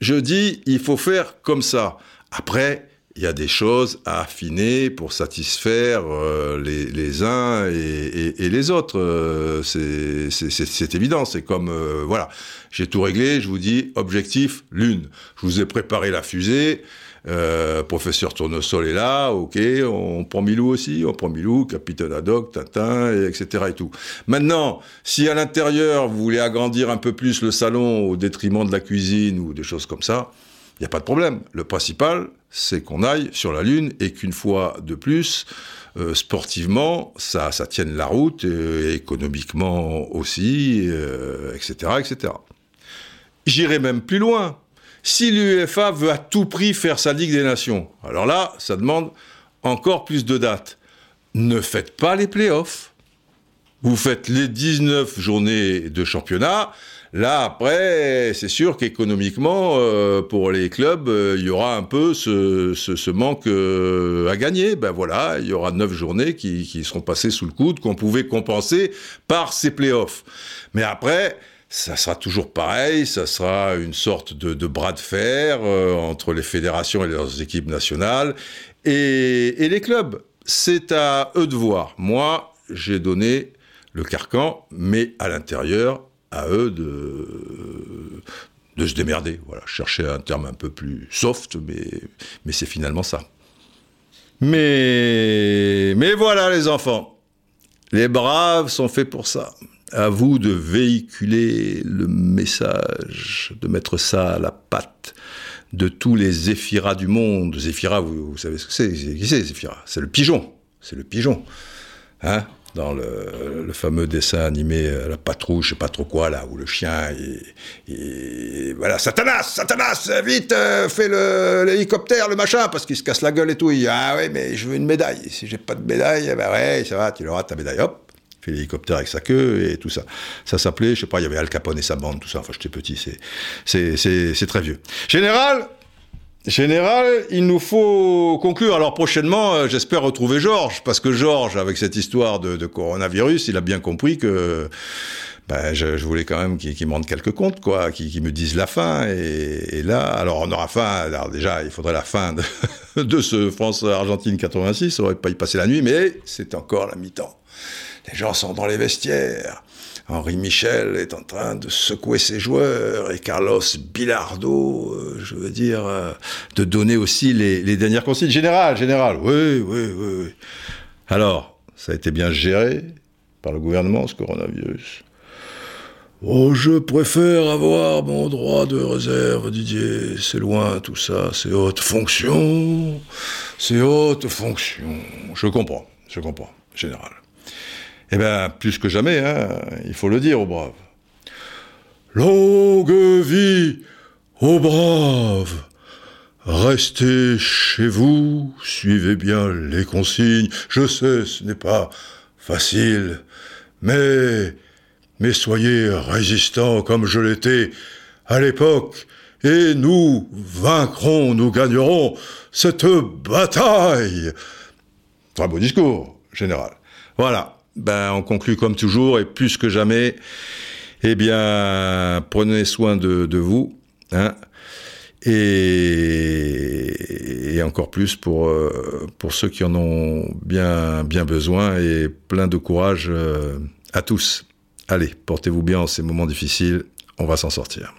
je dis, il faut faire comme ça. Après, il y a des choses à affiner pour satisfaire euh, les, les, uns et, et, et les autres. Euh, c'est évident. C'est comme, euh, voilà, j'ai tout réglé, je vous dis, objectif, lune. Je vous ai préparé la fusée. Euh, professeur Tournesol est là, ok, on prend Milou aussi, on prend Milou, Capitaine Haddock, Tintin, et etc. et tout. Maintenant, si à l'intérieur vous voulez agrandir un peu plus le salon au détriment de la cuisine ou des choses comme ça, il n'y a pas de problème. Le principal, c'est qu'on aille sur la Lune et qu'une fois de plus, euh, sportivement, ça, ça tienne la route, euh, économiquement aussi, etc., etc. J'irai même plus loin si l'UEFA veut à tout prix faire sa Ligue des Nations, alors là, ça demande encore plus de dates. Ne faites pas les playoffs. Vous faites les 19 journées de championnat. Là, après, c'est sûr qu'économiquement, euh, pour les clubs, euh, il y aura un peu ce, manque euh, à gagner. Ben voilà, il y aura 9 journées qui, qui seront passées sous le coude, qu'on pouvait compenser par ces playoffs. Mais après, ça sera toujours pareil, ça sera une sorte de, bras de fer euh, entre les fédérations et leurs équipes nationales et, les clubs. C'est à eux de voir. Moi, j'ai donné le carcan, mais à l'intérieur, à eux de, de se démerder. Voilà, chercher un terme un peu plus soft, mais, mais c'est finalement ça. Mais, mais voilà les enfants, les braves sont faits pour ça à vous de véhiculer le message, de mettre ça à la patte de tous les Zéphiras du monde. Zéphira, vous, savez ce que c'est Qui c'est Zéphira C'est le pigeon. C'est le pigeon. Hein? Dans le, fameux dessin animé La patrouille, je sais pas trop quoi, là, où le chien, il, voilà, Satanas, Satanas, vite, fais l'hélicoptère, le, machin, parce qu'il se casse la gueule et tout. Il dit, ah ouais, mais je veux une médaille. Si j'ai pas de médaille, ben ouais, ça va, tu auras ta médaille, hop l'hélicoptère avec sa queue et tout ça. Ça s'appelait, je sais pas, il y avait Al Capone et sa bande, tout ça. Enfin, j'étais petit, c'est très vieux. Général, Général, il nous faut conclure. Alors prochainement, euh, j'espère retrouver Georges, parce que Georges, avec cette histoire de, coronavirus, il a bien compris que ben, je, voulais quand même qu'il me rende quelques comptes, quoi, qu'il me dise la fin. Et, là, alors on aura fin. Alors déjà, il faudrait la fin de, de ce France-Argentine 86. On aurait pas y passer la nuit, mais c'est encore la mi-temps. Les gens sont dans les vestiaires. Henri Michel est en train de secouer ses joueurs et Carlos Bilardo, euh, je veux dire, euh, de donner aussi les, dernières consignes. Général, général, oui, oui, oui, oui. Alors, ça a été bien géré par le gouvernement, ce coronavirus. Oh, je préfère avoir mon droit de réserve, Didier. C'est loin tout ça, c'est haute fonction. C'est haute fonction. Je comprends, je comprends, général. Eh bien, plus que jamais, hein, il faut le dire aux braves. Longue vie aux braves Restez chez vous, suivez bien les consignes. Je sais, ce n'est pas facile, mais, mais soyez résistants comme je l'étais à l'époque, et nous vaincrons, nous gagnerons cette bataille. Très beau discours, général. Voilà ben, on conclut comme toujours, et plus que jamais, eh bien, prenez soin de, vous, hein, et, encore plus pour, euh, pour ceux qui en ont bien, besoin, et plein de courage euh, à tous. Allez, portez-vous bien en ces moments difficiles, on va s'en sortir.